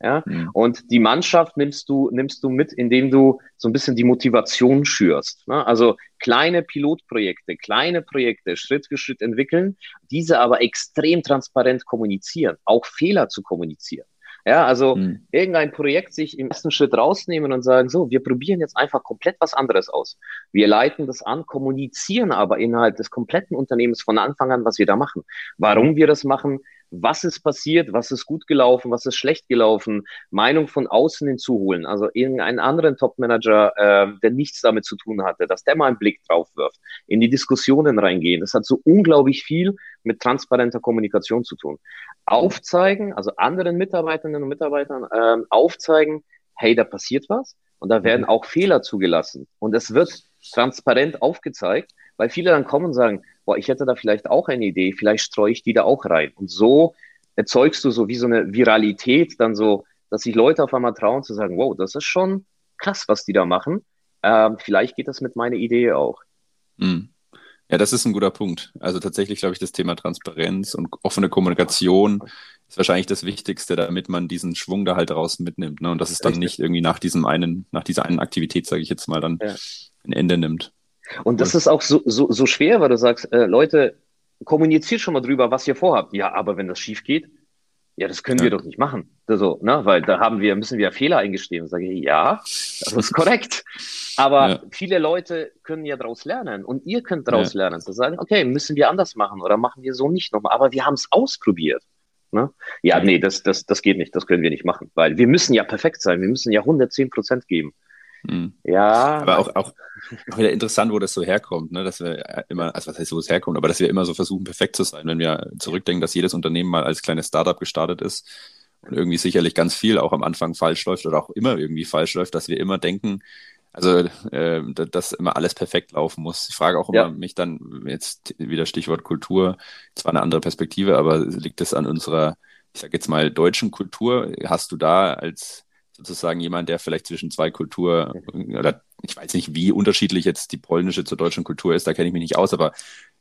Speaker 4: Ja? Mhm. Und die Mannschaft nimmst du, nimmst du mit, indem du so ein bisschen die Motivation schürst. Ne? Also kleine Pilotprojekte, kleine Projekte Schritt für Schritt entwickeln, diese aber extrem transparent kommunizieren, auch Fehler zu kommunizieren. Ja, also mhm. irgendein Projekt sich im ersten Schritt rausnehmen und sagen, so, wir probieren jetzt einfach komplett was anderes aus. Wir leiten das an, kommunizieren aber innerhalb des kompletten Unternehmens von Anfang an, was wir da machen. Warum wir das machen, was ist passiert, was ist gut gelaufen, was ist schlecht gelaufen, Meinung von außen hinzuholen, also irgendeinen anderen Topmanager, äh, der nichts damit zu tun hatte, dass der mal einen Blick drauf wirft, in die Diskussionen reingehen. Das hat so unglaublich viel mit transparenter Kommunikation zu tun. Aufzeigen, also anderen Mitarbeiterinnen und Mitarbeitern äh, aufzeigen, hey, da passiert was und da werden mhm. auch Fehler zugelassen und es wird transparent aufgezeigt, weil viele dann kommen und sagen, boah, ich hätte da vielleicht auch eine Idee, vielleicht streue ich die da auch rein. Und so erzeugst du so wie so eine Viralität, dann so, dass sich Leute auf einmal trauen zu sagen, wow, das ist schon krass, was die da machen. Ähm, vielleicht geht das mit meiner Idee auch.
Speaker 1: Mhm. Ja, das ist ein guter Punkt. Also tatsächlich glaube ich, das Thema Transparenz und offene Kommunikation ist wahrscheinlich das Wichtigste, damit man diesen Schwung da halt draußen mitnimmt. Ne? Und dass es dann Richtig. nicht irgendwie nach diesem einen, nach dieser einen Aktivität, sage ich jetzt mal, dann ja. ein Ende nimmt.
Speaker 4: Und das ist auch so, so, so schwer, weil du sagst, äh, Leute, kommuniziert schon mal drüber, was ihr vorhabt. Ja, aber wenn das schief geht, ja, das können ja. wir doch nicht machen. So, ne? Weil da haben wir, müssen wir Fehler eingestehen. Und sage ich, ja, das ist [laughs] korrekt. Aber ja. viele Leute können ja daraus lernen und ihr könnt daraus ja. lernen, zu sagen, okay, müssen wir anders machen oder machen wir so nicht nochmal. Aber wir haben es ausprobiert. Ne? Ja, nee, das, das, das geht nicht, das können wir nicht machen, weil wir müssen ja perfekt sein, wir müssen ja 110 Prozent geben.
Speaker 1: Mhm. Ja. Aber auch, auch, auch wieder interessant, wo das so herkommt, ne? dass wir immer, also was heißt, wo es herkommt, aber dass wir immer so versuchen, perfekt zu sein, wenn wir zurückdenken, dass jedes Unternehmen mal als kleines Startup gestartet ist und irgendwie sicherlich ganz viel auch am Anfang falsch läuft oder auch immer irgendwie falsch läuft, dass wir immer denken, also äh, dass immer alles perfekt laufen muss. Ich frage auch immer ja. mich dann, jetzt wieder Stichwort Kultur, zwar eine andere Perspektive, aber liegt es an unserer, ich sage jetzt mal, deutschen Kultur? Hast du da als sozusagen jemand, der vielleicht zwischen zwei Kultur oder ich weiß nicht, wie unterschiedlich jetzt die polnische zur deutschen Kultur ist, da kenne ich mich nicht aus, aber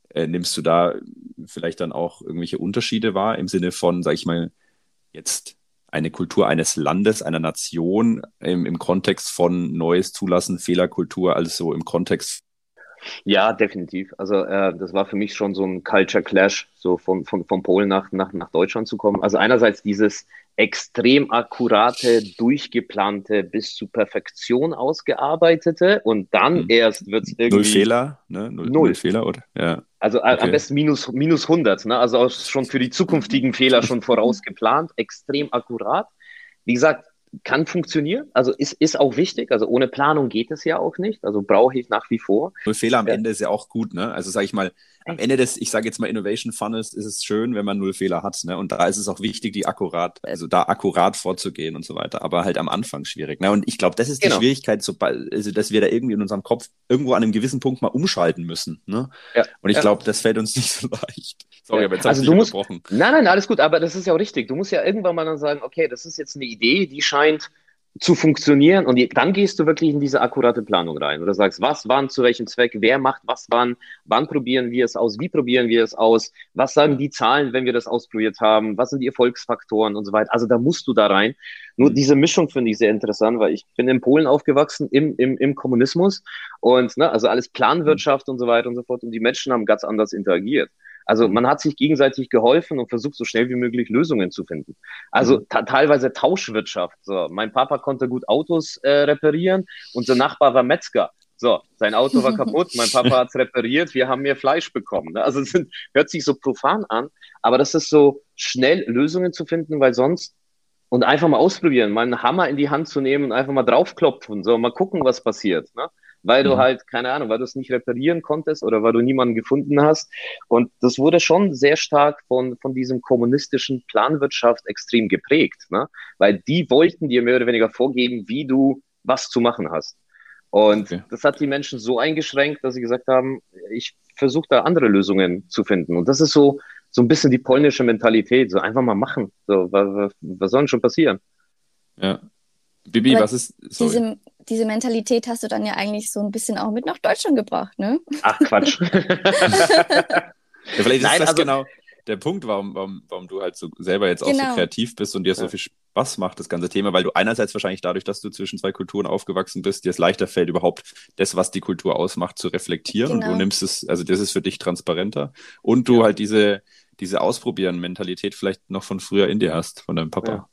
Speaker 1: äh, nimmst du da vielleicht dann auch irgendwelche Unterschiede wahr im Sinne von, sag ich mal, jetzt eine Kultur eines Landes, einer Nation im, im Kontext von Neues zulassen, Fehlerkultur, also im Kontext
Speaker 4: ja, definitiv. Also äh, das war für mich schon so ein Culture Clash, so von, von, von Polen nach, nach, nach Deutschland zu kommen. Also einerseits dieses extrem akkurate, durchgeplante, bis zu Perfektion ausgearbeitete und dann hm. erst wird es irgendwie...
Speaker 1: Null Fehler, ne? Null, null. Fehler, oder? Ja.
Speaker 4: Also okay. am besten minus, minus 100, ne? also schon für die zukünftigen Fehler schon [laughs] vorausgeplant, extrem akkurat. Wie gesagt, kann funktionieren, also ist, ist auch wichtig, also ohne Planung geht es ja auch nicht, also brauche ich nach wie vor.
Speaker 1: Null Fehler am. Ende ist ja auch gut, ne? Also sage ich mal, am Ende des, ich sage jetzt mal Innovation Funnels, ist es schön, wenn man null Fehler hat, ne? Und da ist es auch wichtig, die akkurat, also da akkurat vorzugehen und so weiter, aber halt am Anfang schwierig, ne? Und ich glaube, das ist die genau. Schwierigkeit, sobald, also dass wir da irgendwie in unserem Kopf irgendwo an einem gewissen Punkt mal umschalten müssen, ne? Ja. Und ich glaube, das fällt uns [laughs] nicht so leicht.
Speaker 4: Sorry, ja. aber jetzt also du musst, Nein, nein, alles gut, aber das ist ja auch richtig. Du musst ja irgendwann mal dann sagen, okay, das ist jetzt eine Idee, die scheint zu funktionieren und dann gehst du wirklich in diese akkurate Planung rein oder sagst, was wann zu welchem Zweck, wer macht was wann, wann probieren wir es aus, wie probieren wir es aus, was sagen die Zahlen, wenn wir das ausprobiert haben, was sind die Erfolgsfaktoren und so weiter. Also da musst du da rein. Nur mhm. diese Mischung finde ich sehr interessant, weil ich bin in Polen aufgewachsen im, im, im Kommunismus und ne, also alles Planwirtschaft und so weiter und so fort und die Menschen haben ganz anders interagiert. Also man hat sich gegenseitig geholfen und versucht, so schnell wie möglich Lösungen zu finden. Also mhm. teilweise Tauschwirtschaft. So, mein Papa konnte gut Autos äh, reparieren, unser Nachbar war Metzger. So, sein Auto war [laughs] kaputt, mein Papa hat's repariert, wir haben mehr Fleisch bekommen. Ne? Also es sind, hört sich so profan an, aber das ist so schnell Lösungen zu finden, weil sonst und einfach mal ausprobieren, mal einen Hammer in die Hand zu nehmen und einfach mal draufklopfen, so mal gucken, was passiert. Ne? Weil du mhm. halt, keine Ahnung, weil du es nicht reparieren konntest oder weil du niemanden gefunden hast. Und das wurde schon sehr stark von, von diesem kommunistischen Planwirtschaft extrem geprägt, ne? weil die wollten dir mehr oder weniger vorgeben, wie du was zu machen hast. Und okay. das hat die Menschen so eingeschränkt, dass sie gesagt haben, ich versucht da andere Lösungen zu finden. Und das ist so, so ein bisschen die polnische Mentalität, so einfach mal machen. So, was, was soll denn schon passieren?
Speaker 1: Ja. Bibi,
Speaker 3: Aber
Speaker 1: was ist. Sorry.
Speaker 3: Diese, diese Mentalität hast du dann ja eigentlich so ein bisschen auch mit nach Deutschland gebracht, ne?
Speaker 4: Ach Quatsch. [laughs]
Speaker 1: Ja, vielleicht
Speaker 4: Nein,
Speaker 1: ist das
Speaker 4: also-
Speaker 1: genau der Punkt, warum, warum, warum du halt so selber jetzt auch so
Speaker 3: Genau.
Speaker 1: kreativ bist und dir so
Speaker 4: Ja.
Speaker 1: viel Spaß macht, das ganze Thema, weil du einerseits wahrscheinlich dadurch, dass du zwischen zwei Kulturen aufgewachsen bist, dir es leichter fällt, überhaupt das, was die Kultur ausmacht, zu reflektieren und
Speaker 3: Genau.
Speaker 1: du nimmst es, also das ist für dich transparenter und du halt diese, diese Ausprobieren-Mentalität vielleicht noch von früher in dir hast, von deinem Papa.
Speaker 4: Ja.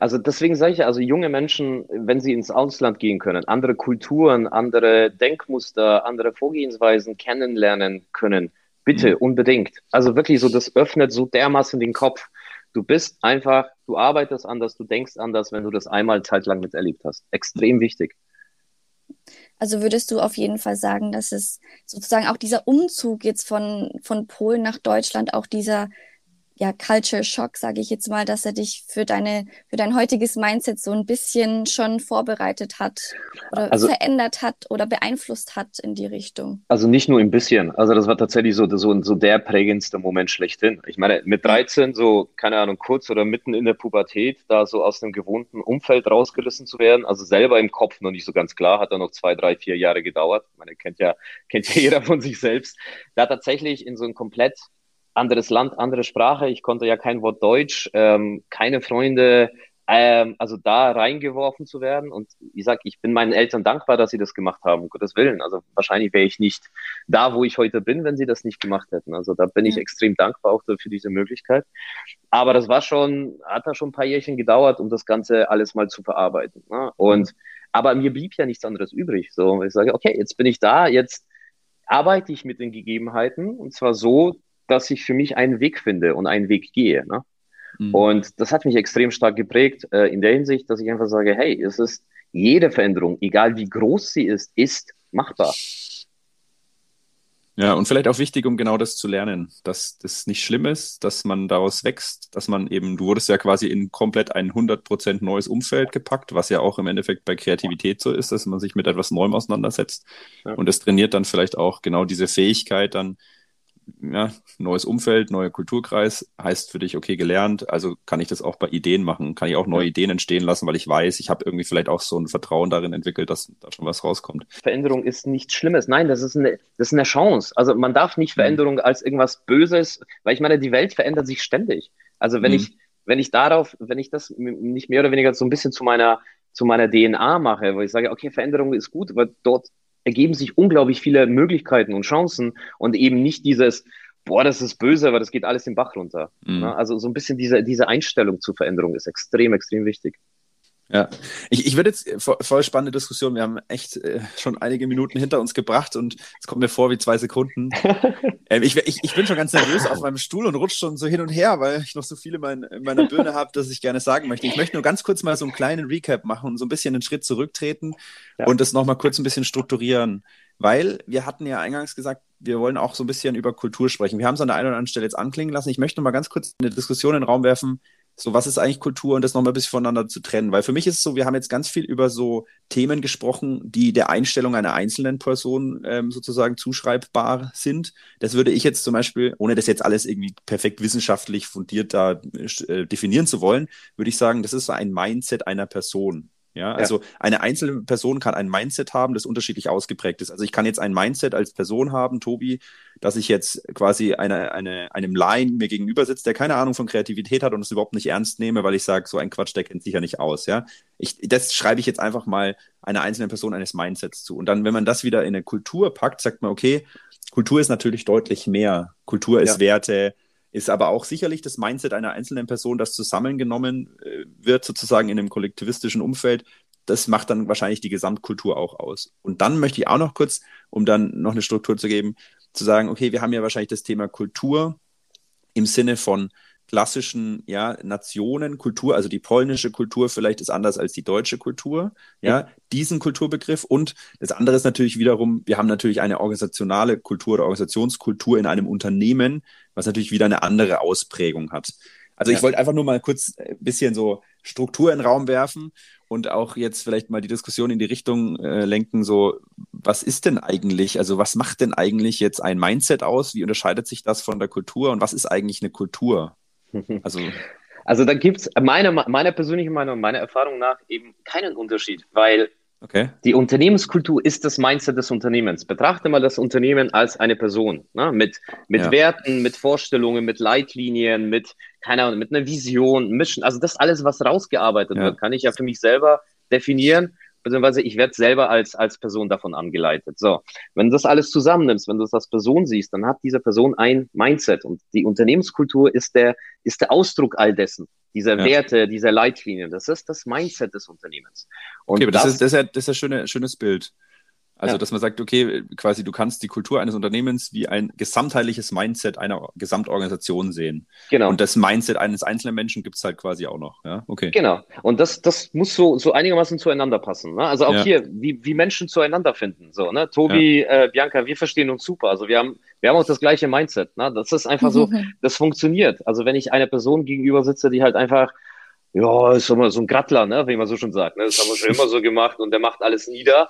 Speaker 4: Also deswegen sage ich ja, also junge Menschen, wenn sie ins Ausland gehen können, andere Kulturen, andere Denkmuster, andere Vorgehensweisen kennenlernen können, bitte
Speaker 1: Mhm.
Speaker 4: unbedingt. Also wirklich so, das öffnet so dermaßen den Kopf. Du bist einfach, du arbeitest anders, du denkst anders, wenn du das einmal zeitlang miterlebt hast. Extrem wichtig.
Speaker 3: Also würdest du auf jeden Fall sagen, dass es sozusagen auch dieser Umzug jetzt von, von Polen nach Deutschland, auch dieser ja, Culture Shock, sage ich jetzt mal, dass er dich für deine, für dein heutiges Mindset so ein bisschen schon vorbereitet hat oder
Speaker 4: Also-
Speaker 3: verändert hat oder beeinflusst hat in die Richtung?
Speaker 4: Also nicht nur ein bisschen. Also das war tatsächlich so, so, so der prägendste Moment schlechthin. Ich meine, mit 13, so, keine Ahnung, kurz oder mitten in der Pubertät, da so aus dem gewohnten Umfeld rausgerissen zu werden, also selber im Kopf noch nicht so ganz klar, hat dann noch zwei, drei, vier Jahre gedauert. Ich meine, kennt ja, kennt ja [laughs] jeder von sich selbst. Da tatsächlich in so ein komplett anderes Land, andere Sprache. Ich konnte ja kein Wort Deutsch, ähm, keine Freunde, ähm, also da reingeworfen zu werden. Und ich sag, ich bin meinen Eltern dankbar, dass sie das gemacht haben, um Gottes Willen. Also wahrscheinlich wäre ich nicht da, wo ich heute bin, wenn sie das nicht gemacht hätten. Also da bin ich
Speaker 3: Ja.
Speaker 4: extrem dankbar auch für diese Möglichkeit. Aber das war schon, hat da schon ein paar Jährchen gedauert, um das Ganze alles mal zu verarbeiten. Ne? Und aber mir blieb ja nichts anderes übrig. So, ich sage, okay, jetzt bin ich da, jetzt arbeite ich mit den Gegebenheiten und zwar so, dass ich für mich einen Weg finde und einen Weg gehe. Ne?
Speaker 1: Mhm.
Speaker 4: Und das hat mich extrem stark geprägt äh, in der Hinsicht, dass ich einfach sage, hey, es ist jede Veränderung, egal wie groß sie ist, ist machbar.
Speaker 1: Ja, und vielleicht auch wichtig, um genau das zu lernen, dass das nicht schlimm ist, dass man daraus wächst, dass man eben, du wurdest ja quasi in komplett ein 100% neues Umfeld gepackt, was ja auch im Endeffekt bei Kreativität so ist, dass man sich mit etwas Neuem auseinandersetzt.
Speaker 4: Ja.
Speaker 1: Und das trainiert dann vielleicht auch genau diese Fähigkeit dann, ja, neues Umfeld, neuer Kulturkreis, heißt für dich, okay, gelernt, also kann ich das auch bei Ideen machen, kann ich auch neue
Speaker 4: Ja.
Speaker 1: Ideen entstehen lassen, weil ich weiß, ich habe irgendwie vielleicht auch so ein Vertrauen darin entwickelt, dass da schon was rauskommt.
Speaker 4: Veränderung ist nichts Schlimmes. Nein, das ist eine, das ist eine Chance. Also man darf nicht
Speaker 1: Mhm.
Speaker 4: Veränderung als irgendwas Böses, weil ich meine, die Welt verändert sich ständig. Also wenn
Speaker 1: Mhm.
Speaker 4: ich, wenn ich darauf, wenn ich das nicht mehr oder weniger so ein bisschen zu meiner, zu meiner DNA mache, wo ich sage, okay, Veränderung ist gut, aber dort ergeben sich unglaublich viele Möglichkeiten und Chancen und eben nicht dieses, boah, das ist böse, aber das geht alles den Bach runter.
Speaker 1: Mhm.
Speaker 4: Ne? Also so ein bisschen diese, diese Einstellung zur Veränderung ist extrem, extrem wichtig.
Speaker 1: Ja, ich, ich würde jetzt äh, voll, spannende Diskussion. Wir haben echt äh, schon einige Minuten hinter uns gebracht und es kommt mir vor wie zwei Sekunden. [laughs] ähm, ich, ich, ich bin schon ganz nervös auf meinem Stuhl und rutsche schon so hin und her, weil ich noch so viel in, mein, in meiner Birne habe, dass ich gerne sagen möchte. Ich möchte nur ganz kurz mal so einen kleinen Recap machen und so ein bisschen einen Schritt zurücktreten
Speaker 4: Ja.
Speaker 1: und das nochmal kurz ein bisschen strukturieren. Weil wir hatten ja eingangs gesagt, wir wollen auch so ein bisschen über Kultur sprechen. Wir haben es an der einen oder anderen Stelle jetzt anklingen lassen. Ich möchte noch mal ganz kurz eine Diskussion in den Raum werfen, so was ist eigentlich Kultur und das nochmal ein bisschen voneinander zu trennen. Weil für mich ist es so, wir haben jetzt ganz viel über so Themen gesprochen, die der Einstellung einer einzelnen Person ähm, sozusagen zuschreibbar sind. Das würde ich jetzt zum Beispiel, ohne das jetzt alles irgendwie perfekt wissenschaftlich fundiert da äh, definieren zu wollen, würde ich sagen, das ist so ein Mindset einer Person. Ja, also eine einzelne Person kann ein Mindset haben, das unterschiedlich ausgeprägt ist. Also ich kann jetzt ein Mindset als Person haben, Tobi, dass ich jetzt quasi eine, eine, einem Laien mir gegenüber sitzt, der keine Ahnung von Kreativität hat und es überhaupt nicht ernst nehme, weil ich sage, so ein Quatsch, der kennt sich ja nicht aus. Ja, ich, das schreibe ich jetzt einfach mal einer einzelnen Person eines Mindsets zu. Und dann, wenn man das wieder in eine Kultur packt, sagt man, okay, Kultur ist natürlich deutlich mehr. Kultur ist
Speaker 4: Ja.
Speaker 1: Werte, ist aber auch sicherlich das Mindset einer einzelnen Person, das zusammengenommen äh, wird, sozusagen in einem kollektivistischen Umfeld. Das macht dann wahrscheinlich die Gesamtkultur auch aus. Und dann möchte ich auch noch kurz, um dann noch eine Struktur zu geben, zu sagen, okay, wir haben ja wahrscheinlich das Thema Kultur im Sinne von klassischen ja, Nationen, Kultur, also die polnische Kultur vielleicht ist anders als die deutsche Kultur, ja, diesen Kulturbegriff. Und das andere ist natürlich wiederum, wir haben natürlich eine organisationale Kultur oder Organisationskultur in einem Unternehmen, was natürlich wieder eine andere Ausprägung hat. Also
Speaker 4: Ja.
Speaker 1: ich wollte einfach nur mal kurz ein bisschen so Struktur in den Raum werfen und auch jetzt vielleicht mal die Diskussion in die Richtung äh, lenken, so, was ist denn eigentlich, also was macht denn eigentlich jetzt ein Mindset aus? Wie unterscheidet sich das von der Kultur und was ist eigentlich eine Kultur? [laughs]
Speaker 4: Also, also da gibt es meiner, meiner persönlichen Meinung, meiner Erfahrung nach eben keinen Unterschied, weil Okay. Die Unternehmenskultur ist das Mindset des Unternehmens. Betrachte mal das Unternehmen als eine Person, ne? mit, mit ja. Werten, mit Vorstellungen, mit Leitlinien, mit, keine Ahnung, mit einer Vision, Mission. Also das alles, was rausgearbeitet ja. wird, kann ich ja für mich selber definieren beziehungsweise ich werde selber als, als Person davon angeleitet. So, wenn du das alles zusammennimmst, wenn du das als Person siehst, dann hat diese Person ein Mindset und die Unternehmenskultur ist der, ist der Ausdruck all dessen, dieser ja. Werte, dieser Leitlinien. Das ist das Mindset des Unternehmens.
Speaker 1: Und okay, aber das, das, ist, das ist ja, das ist ein schönes Bild. Also, ja. dass man sagt, okay, quasi du kannst die Kultur eines Unternehmens wie ein gesamtheitliches Mindset einer Gesamtorganisation sehen. Genau. Und das Mindset eines einzelnen Menschen gibt es halt quasi auch noch. Ja, okay.
Speaker 4: Genau. Und das, das muss so, so einigermaßen zueinander passen. Ne? Also auch ja. hier, wie, wie Menschen zueinander finden. So, ne? Tobi, ja. äh, Bianca, wir verstehen uns super. Also wir haben, wir haben auch das gleiche Mindset. Ne? Das ist einfach so, das funktioniert. Also wenn ich einer Person gegenüber sitze, die halt einfach ja, ist immer so ein Grattler, ne, wie man so schon sagt. Ne? Das haben wir schon immer so gemacht und der macht alles nieder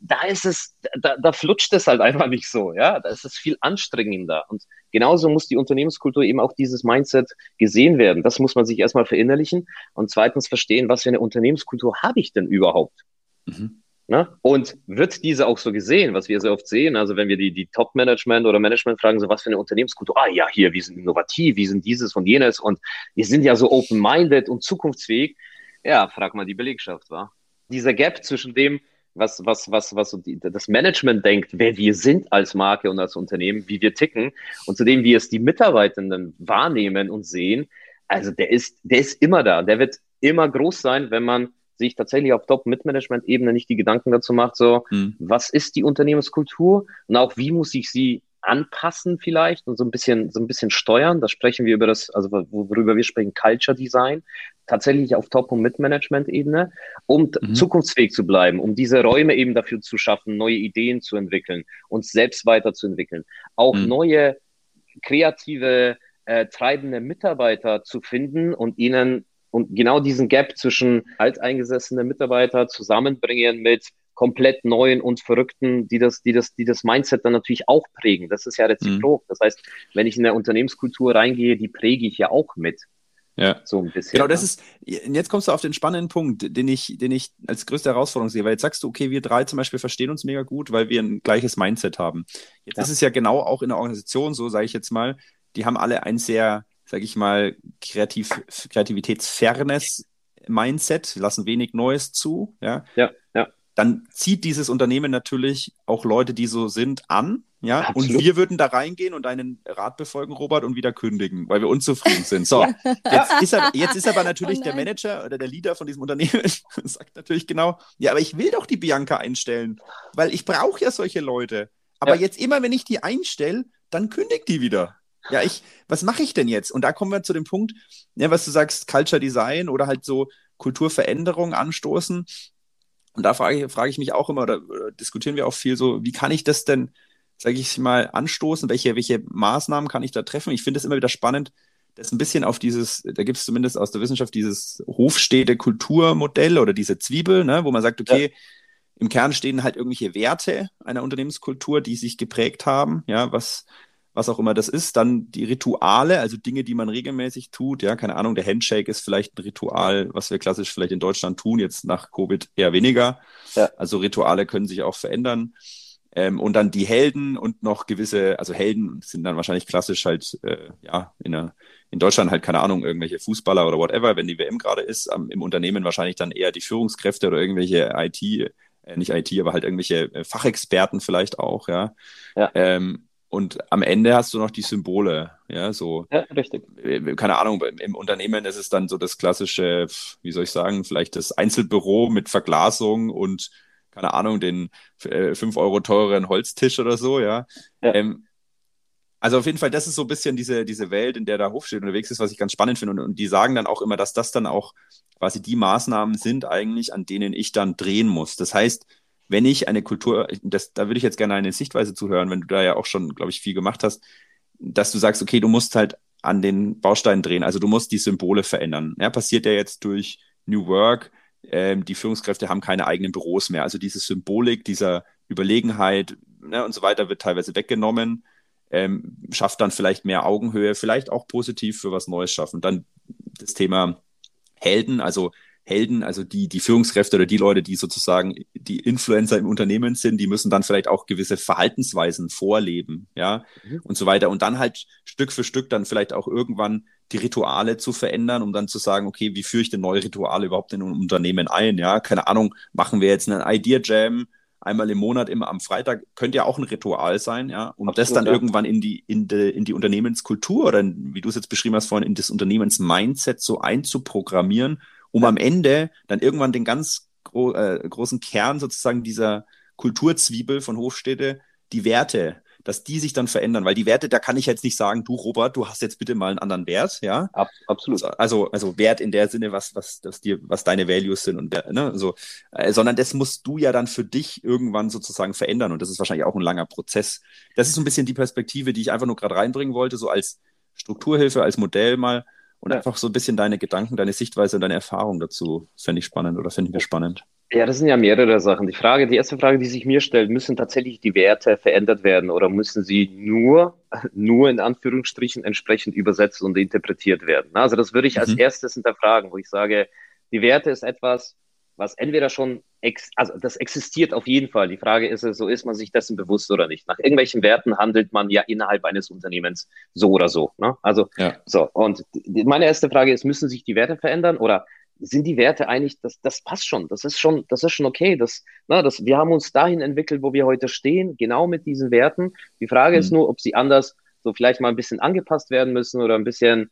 Speaker 4: da ist es, da, da flutscht es halt einfach nicht so, ja. Da ist es viel anstrengender. Und genauso muss die Unternehmenskultur eben auch dieses Mindset gesehen werden. Das muss man sich erstmal verinnerlichen und zweitens verstehen, was für eine Unternehmenskultur habe ich denn überhaupt? Mhm. Ne? Und wird diese auch so gesehen, was wir sehr oft sehen? Also wenn wir die, die Top-Management oder Management fragen, so was für eine Unternehmenskultur? Ah ja, hier, wir sind innovativ, wir sind dieses und jenes und wir sind ja so open-minded und zukunftsfähig. Ja, frag mal die Belegschaft, war. Dieser Gap zwischen dem, was, was, was, was das Management denkt, wer wir sind als Marke und als Unternehmen, wie wir ticken und zu dem, wie es die Mitarbeitenden wahrnehmen und sehen. Also der ist, der ist immer da. Der wird immer groß sein, wenn man sich tatsächlich auf Top-Mitmanagement-Ebene nicht die Gedanken dazu macht, so, mhm. was ist die Unternehmenskultur und auch wie muss ich sie anpassen vielleicht und so ein bisschen, so ein bisschen steuern. Da sprechen wir über das, also worüber wir sprechen, Culture Design, tatsächlich auf Top- und Mid-Management-Ebene, um mhm. zukunftsfähig zu bleiben, um diese Räume eben dafür zu schaffen, neue Ideen zu entwickeln, uns selbst weiterzuentwickeln, auch mhm. neue kreative, äh, treibende Mitarbeiter zu finden und ihnen und genau diesen Gap zwischen alteingesessenen Mitarbeiter zusammenbringen mit komplett neuen und verrückten, die das, die das, die das Mindset dann natürlich auch prägen. Das ist ja reziprok. Mhm. Das heißt, wenn ich in der Unternehmenskultur reingehe, die präge ich ja auch mit.
Speaker 1: Ja. So ein bisschen. Genau, das ne? ist, jetzt kommst du auf den spannenden Punkt, den ich, den ich als größte Herausforderung sehe, weil jetzt sagst du, okay, wir drei zum Beispiel verstehen uns mega gut, weil wir ein gleiches Mindset haben. Jetzt ja. ist es ja genau auch in der Organisation so, sage ich jetzt mal, die haben alle ein sehr, sage ich mal, kreativ, kreativitätsfernes Mindset, lassen wenig Neues zu, ja.
Speaker 4: Ja, ja
Speaker 1: dann zieht dieses Unternehmen natürlich auch Leute, die so sind, an. Ja, Absolut. und wir würden da reingehen und deinen Rat befolgen, Robert, und wieder kündigen, weil wir unzufrieden sind. So, [laughs] jetzt, ist er, jetzt ist aber natürlich oh der Manager oder der Leader von diesem Unternehmen [laughs] sagt natürlich genau, ja, aber ich will doch die Bianca einstellen, weil ich brauche ja solche Leute. Aber ja. jetzt immer, wenn ich die einstelle, dann kündigt die wieder. Ja, ich, was mache ich denn jetzt? Und da kommen wir zu dem Punkt, ja, was du sagst, Culture Design oder halt so Kulturveränderung anstoßen. Und da frage, frage ich mich auch immer, oder, oder diskutieren wir auch viel so, wie kann ich das denn, sage ich mal, anstoßen? Welche, welche Maßnahmen kann ich da treffen? Ich finde es immer wieder spannend, das ein bisschen auf dieses, da gibt es zumindest aus der Wissenschaft dieses Hofstädte-Kulturmodell oder diese Zwiebel, ne, wo man sagt, okay, ja. im Kern stehen halt irgendwelche Werte einer Unternehmenskultur, die sich geprägt haben, ja, was, was auch immer das ist. Dann die Rituale, also Dinge, die man regelmäßig tut. Ja, keine Ahnung, der Handshake ist vielleicht ein Ritual, was wir klassisch vielleicht in Deutschland tun, jetzt nach Covid eher weniger. Ja. Also Rituale können sich auch verändern. Ähm, und dann die Helden und noch gewisse, also Helden sind dann wahrscheinlich klassisch halt, äh, ja, in, der, in Deutschland halt, keine Ahnung, irgendwelche Fußballer oder whatever, wenn die WM gerade ist, ähm, im Unternehmen wahrscheinlich dann eher die Führungskräfte oder irgendwelche IT, äh, nicht IT, aber halt irgendwelche äh, Fachexperten vielleicht auch, ja. ja. Ähm, und am Ende hast du noch die Symbole, ja, so.
Speaker 4: Ja, richtig.
Speaker 1: Äh, keine Ahnung, im Unternehmen ist es dann so das klassische, wie soll ich sagen, vielleicht das Einzelbüro mit Verglasung und, keine Ahnung, den äh, fünf Euro teureren Holztisch oder so, ja. ja. Ähm, also auf jeden Fall, das ist so ein bisschen diese, diese Welt, in der der Hofstedt unterwegs ist, was ich ganz spannend finde. Und, und die sagen dann auch immer, dass das dann auch quasi die Maßnahmen sind eigentlich, an denen ich dann drehen muss. Das heißt, wenn ich eine Kultur, das, da würde ich jetzt gerne eine Sichtweise zuhören, wenn du da ja auch schon, glaube ich, viel gemacht hast, dass du sagst, okay, du musst halt an den Bausteinen drehen, also du musst die Symbole verändern. Ja, passiert ja jetzt durch New Work, ähm, die Führungskräfte haben keine eigenen Büros mehr. Also diese Symbolik dieser Überlegenheit ne, und so weiter wird teilweise weggenommen, ähm, schafft dann vielleicht mehr Augenhöhe, vielleicht auch positiv für was Neues schaffen. Dann das Thema Helden, also Helden, also die, die Führungskräfte oder die Leute, die sozusagen die Influencer im Unternehmen sind, die müssen dann vielleicht auch gewisse Verhaltensweisen vorleben, ja, mhm. und so weiter. Und dann halt Stück für Stück dann vielleicht auch irgendwann die Rituale zu verändern, um dann zu sagen, okay, wie führe ich denn neue Rituale überhaupt in ein Unternehmen ein? Ja, keine Ahnung, machen wir jetzt einen Idea Jam einmal im Monat, immer am Freitag, könnte ja auch ein Ritual sein, ja, um Absolut, das dann ja. irgendwann in die, in die, in die Unternehmenskultur oder in, wie du es jetzt beschrieben hast vorhin, in das Unternehmensmindset so einzuprogrammieren, um ja. am Ende dann irgendwann den ganz gro äh, großen Kern sozusagen dieser Kulturzwiebel von Hofstädte, die Werte, dass die sich dann verändern, weil die Werte, da kann ich jetzt nicht sagen, du Robert, du hast jetzt bitte mal einen anderen Wert, ja?
Speaker 4: Ab, absolut.
Speaker 1: Also, also Wert in der Sinne, was, was, was dir, was deine Values sind und ne, so, äh, sondern das musst du ja dann für dich irgendwann sozusagen verändern und das ist wahrscheinlich auch ein langer Prozess. Das ist so ein bisschen die Perspektive, die ich einfach nur gerade reinbringen wollte, so als Strukturhilfe, als Modell mal und einfach so ein bisschen deine Gedanken, deine Sichtweise und deine Erfahrung dazu fände ich spannend oder finden wir spannend.
Speaker 4: Ja, das sind ja mehrere Sachen. Die Frage, die erste Frage, die sich mir stellt, müssen tatsächlich die Werte verändert werden oder müssen sie nur, nur in Anführungsstrichen entsprechend übersetzt und interpretiert werden? Also das würde ich als mhm. erstes hinterfragen, wo ich sage, die Werte ist etwas, was entweder schon, ex also das existiert auf jeden Fall. Die Frage ist, so ist man sich dessen bewusst oder nicht. Nach irgendwelchen Werten handelt man ja innerhalb eines Unternehmens so oder so. Ne? Also, ja. so. Und meine erste Frage ist, müssen sich die Werte verändern oder sind die Werte eigentlich, das, das passt schon, das ist schon, das ist schon okay. Das, na, das, wir haben uns dahin entwickelt, wo wir heute stehen, genau mit diesen Werten. Die Frage mhm. ist nur, ob sie anders so vielleicht mal ein bisschen angepasst werden müssen oder ein bisschen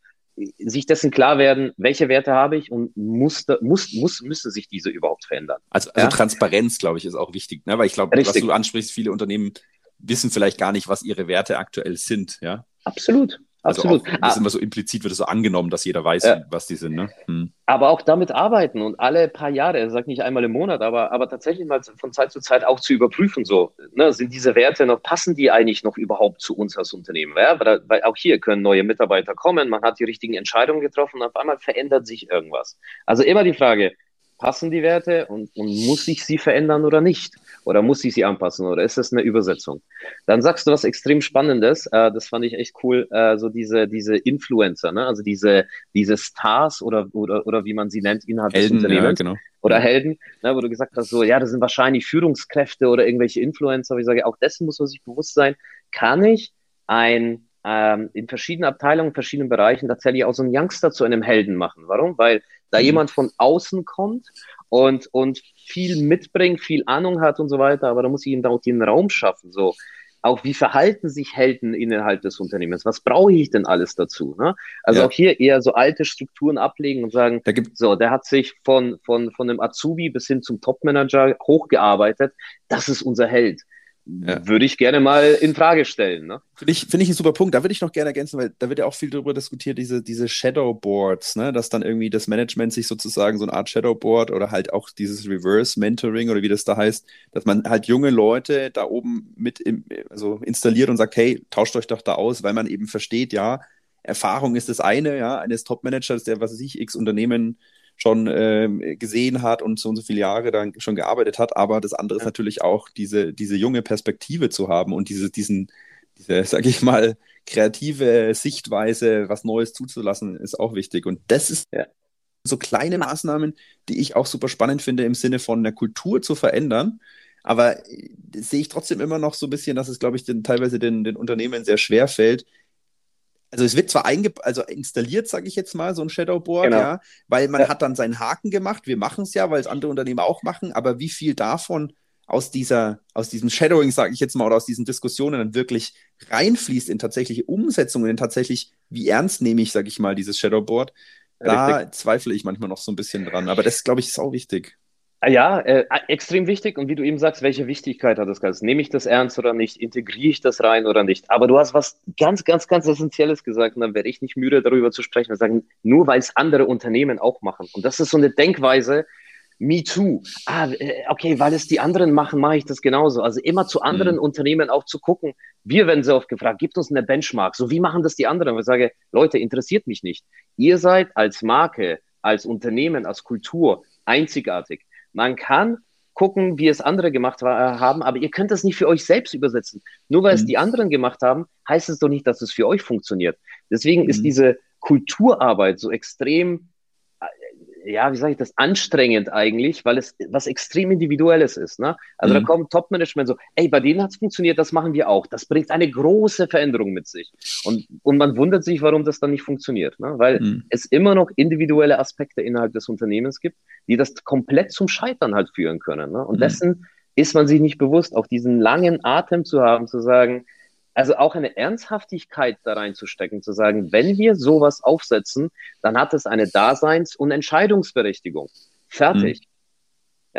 Speaker 4: sich dessen klar werden, welche Werte habe ich und muss, muss, muss, müssen sich diese überhaupt verändern.
Speaker 1: Also, also ja? Transparenz, glaube ich, ist auch wichtig, ne? weil ich glaube, was du ansprichst, viele Unternehmen wissen vielleicht gar nicht, was ihre Werte aktuell sind. Ja?
Speaker 4: Absolut. Also Absolut.
Speaker 1: Auch, das ist immer so implizit wird es so angenommen, dass jeder weiß, ja. was die sind. Ne? Hm.
Speaker 4: Aber auch damit arbeiten und alle paar Jahre, er sagt nicht einmal im Monat, aber, aber tatsächlich mal von Zeit zu Zeit auch zu überprüfen, so, ne, sind diese Werte noch, passen die eigentlich noch überhaupt zu uns als Unternehmen? Ja? Weil, weil auch hier können neue Mitarbeiter kommen, man hat die richtigen Entscheidungen getroffen und auf einmal verändert sich irgendwas. Also immer die Frage, passen die Werte und, und muss ich sie verändern oder nicht? Oder muss ich sie anpassen oder ist das eine Übersetzung? Dann sagst du was extrem Spannendes, äh, das fand ich echt cool, äh, so diese, diese Influencer, ne? also diese, diese Stars oder, oder, oder wie man sie nennt innerhalb Helden, des Unternehmens. Ja, genau. Oder Helden, ne, wo du gesagt hast, so, ja, das sind wahrscheinlich Führungskräfte oder irgendwelche Influencer. Aber ich sage, auch dessen muss man sich bewusst sein. Kann ich ein ähm, in verschiedenen Abteilungen, verschiedenen Bereichen tatsächlich auch so einen Youngster zu einem Helden machen. Warum? Weil da mhm. jemand von außen kommt und, und viel mitbringt, viel Ahnung hat und so weiter, aber da muss ich ihm auch den Raum schaffen. So, auch wie verhalten sich Helden innerhalb des Unternehmens? Was brauche ich denn alles dazu? Ne? Also ja. auch hier eher so alte Strukturen ablegen und sagen, da gibt so, der hat sich von, von, von einem Azubi bis hin zum Topmanager hochgearbeitet. Das ist unser Held. Ja. Würde ich gerne mal in Frage stellen. Ne?
Speaker 1: Finde ich, find ich einen super Punkt. Da würde ich noch gerne ergänzen, weil da wird ja auch viel darüber diskutiert, diese, diese Shadowboards, ne? dass dann irgendwie das Management sich sozusagen so eine Art Shadowboard oder halt auch dieses Reverse Mentoring oder wie das da heißt, dass man halt junge Leute da oben mit im, also installiert und sagt, hey, tauscht euch doch da aus, weil man eben versteht, ja, Erfahrung ist das eine, ja, eines Top-Managers, der, was weiß ich, x Unternehmen schon äh, gesehen hat und so und so viele Jahre dann schon gearbeitet hat. Aber das andere ist natürlich auch, diese, diese junge Perspektive zu haben und diese, diesen, diese, [laughs] sag ich mal, kreative Sichtweise, was Neues zuzulassen, ist auch wichtig. Und das ist ja. so kleine Maßnahmen, die ich auch super spannend finde, im Sinne von der Kultur zu verändern. Aber äh, sehe ich trotzdem immer noch so ein bisschen, dass es, glaube ich, den, teilweise den, den Unternehmen sehr schwer fällt, also es wird zwar einge also installiert, sage ich jetzt mal, so ein Shadowboard, genau. ja, weil man ja. hat dann seinen Haken gemacht. Wir machen es ja, weil es andere Unternehmen auch machen, aber wie viel davon aus dieser, aus diesem Shadowing, sage ich jetzt mal, oder aus diesen Diskussionen dann wirklich reinfließt in tatsächliche Umsetzungen, in tatsächlich, wie ernst nehme ich, sage ich mal, dieses Shadowboard, da Richtig. zweifle ich manchmal noch so ein bisschen dran. Aber das, glaube ich, ist auch wichtig.
Speaker 4: Ah ja, äh, extrem wichtig. Und wie du eben sagst, welche Wichtigkeit hat das Ganze? Nehme ich das ernst oder nicht? Integriere ich das rein oder nicht? Aber du hast was ganz, ganz, ganz Essentielles gesagt und dann werde ich nicht müde, darüber zu sprechen und sagen, nur weil es andere Unternehmen auch machen. Und das ist so eine Denkweise, me too. Ah, äh, okay, weil es die anderen machen, mache ich das genauso. Also immer zu anderen mhm. Unternehmen auch zu gucken. Wir werden sehr oft gefragt, gibt uns eine Benchmark. So, wie machen das die anderen? Und ich sage, Leute, interessiert mich nicht. Ihr seid als Marke als Unternehmen, als Kultur einzigartig. Man kann gucken, wie es andere gemacht haben, aber ihr könnt das nicht für euch selbst übersetzen. Nur weil mhm. es die anderen gemacht haben, heißt es doch nicht, dass es für euch funktioniert. Deswegen mhm. ist diese Kulturarbeit so extrem ja, wie sage ich das, anstrengend eigentlich, weil es was extrem Individuelles ist. Ne? Also mhm. da kommt Top-Management so, ey, bei denen hat es funktioniert, das machen wir auch. Das bringt eine große Veränderung mit sich. Und, und man wundert sich, warum das dann nicht funktioniert. Ne? Weil mhm. es immer noch individuelle Aspekte innerhalb des Unternehmens gibt, die das komplett zum Scheitern halt führen können. Ne? Und mhm. dessen ist man sich nicht bewusst, auch diesen langen Atem zu haben, zu sagen, also auch eine Ernsthaftigkeit da reinzustecken, zu sagen, wenn wir sowas aufsetzen, dann hat es eine Daseins- und Entscheidungsberechtigung. Fertig. Mhm.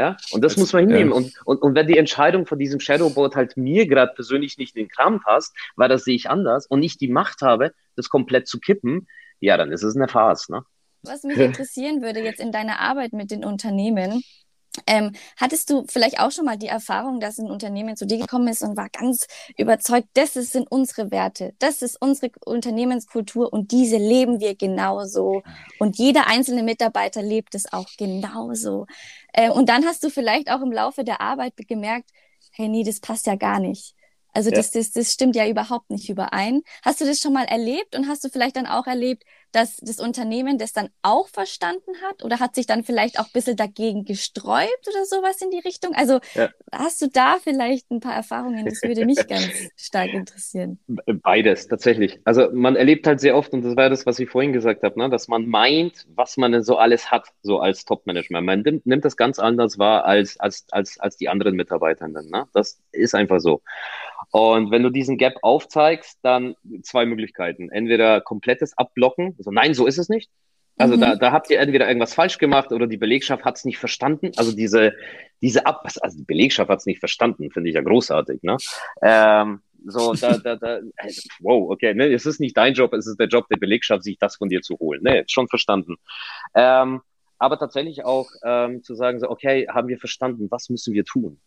Speaker 4: Ja, und das, das muss man hinnehmen. Ja. Und, und, und wenn die Entscheidung von diesem Shadowboard halt mir gerade persönlich nicht in den Kram passt, weil das sehe ich anders und nicht die Macht habe, das komplett zu kippen, ja, dann ist es eine Farce. Ne?
Speaker 3: Was mich interessieren würde jetzt in deiner Arbeit mit den Unternehmen, ähm, hattest du vielleicht auch schon mal die Erfahrung, dass ein Unternehmen zu dir gekommen ist und war ganz überzeugt, das sind unsere Werte, das ist unsere Unternehmenskultur und diese leben wir genauso und jeder einzelne Mitarbeiter lebt es auch genauso. Ähm, und dann hast du vielleicht auch im Laufe der Arbeit gemerkt, hey, nee, das passt ja gar nicht. Also ja. das, das, das stimmt ja überhaupt nicht überein. Hast du das schon mal erlebt und hast du vielleicht dann auch erlebt, dass das Unternehmen das dann auch verstanden hat oder hat sich dann vielleicht auch ein bisschen dagegen gesträubt oder sowas in die Richtung? Also ja. hast du da vielleicht ein paar Erfahrungen? Das würde mich [laughs] ganz stark interessieren.
Speaker 4: Beides, tatsächlich. Also man erlebt halt sehr oft, und das war das, was ich vorhin gesagt habe, ne, dass man meint, was man so alles hat, so als Top-Management. Man nimmt, nimmt, das ganz anders wahr als, als, als, als die anderen Mitarbeitenden. Ne? Das ist einfach so. Und wenn du diesen Gap aufzeigst, dann zwei Möglichkeiten. Entweder komplettes Abblocken, also nein, so ist es nicht. Also mhm. da, da habt ihr entweder irgendwas falsch gemacht oder die Belegschaft hat es nicht verstanden. Also diese, diese Ab, also die Belegschaft hat es nicht verstanden, finde ich ja großartig. Ne? Ähm, so, [laughs] da, da, da, wow, okay, ne, es ist nicht dein Job, es ist der Job der Belegschaft, sich das von dir zu holen. Ne, schon verstanden. Ähm, aber tatsächlich auch ähm, zu sagen, so, okay, haben wir verstanden, was müssen wir tun?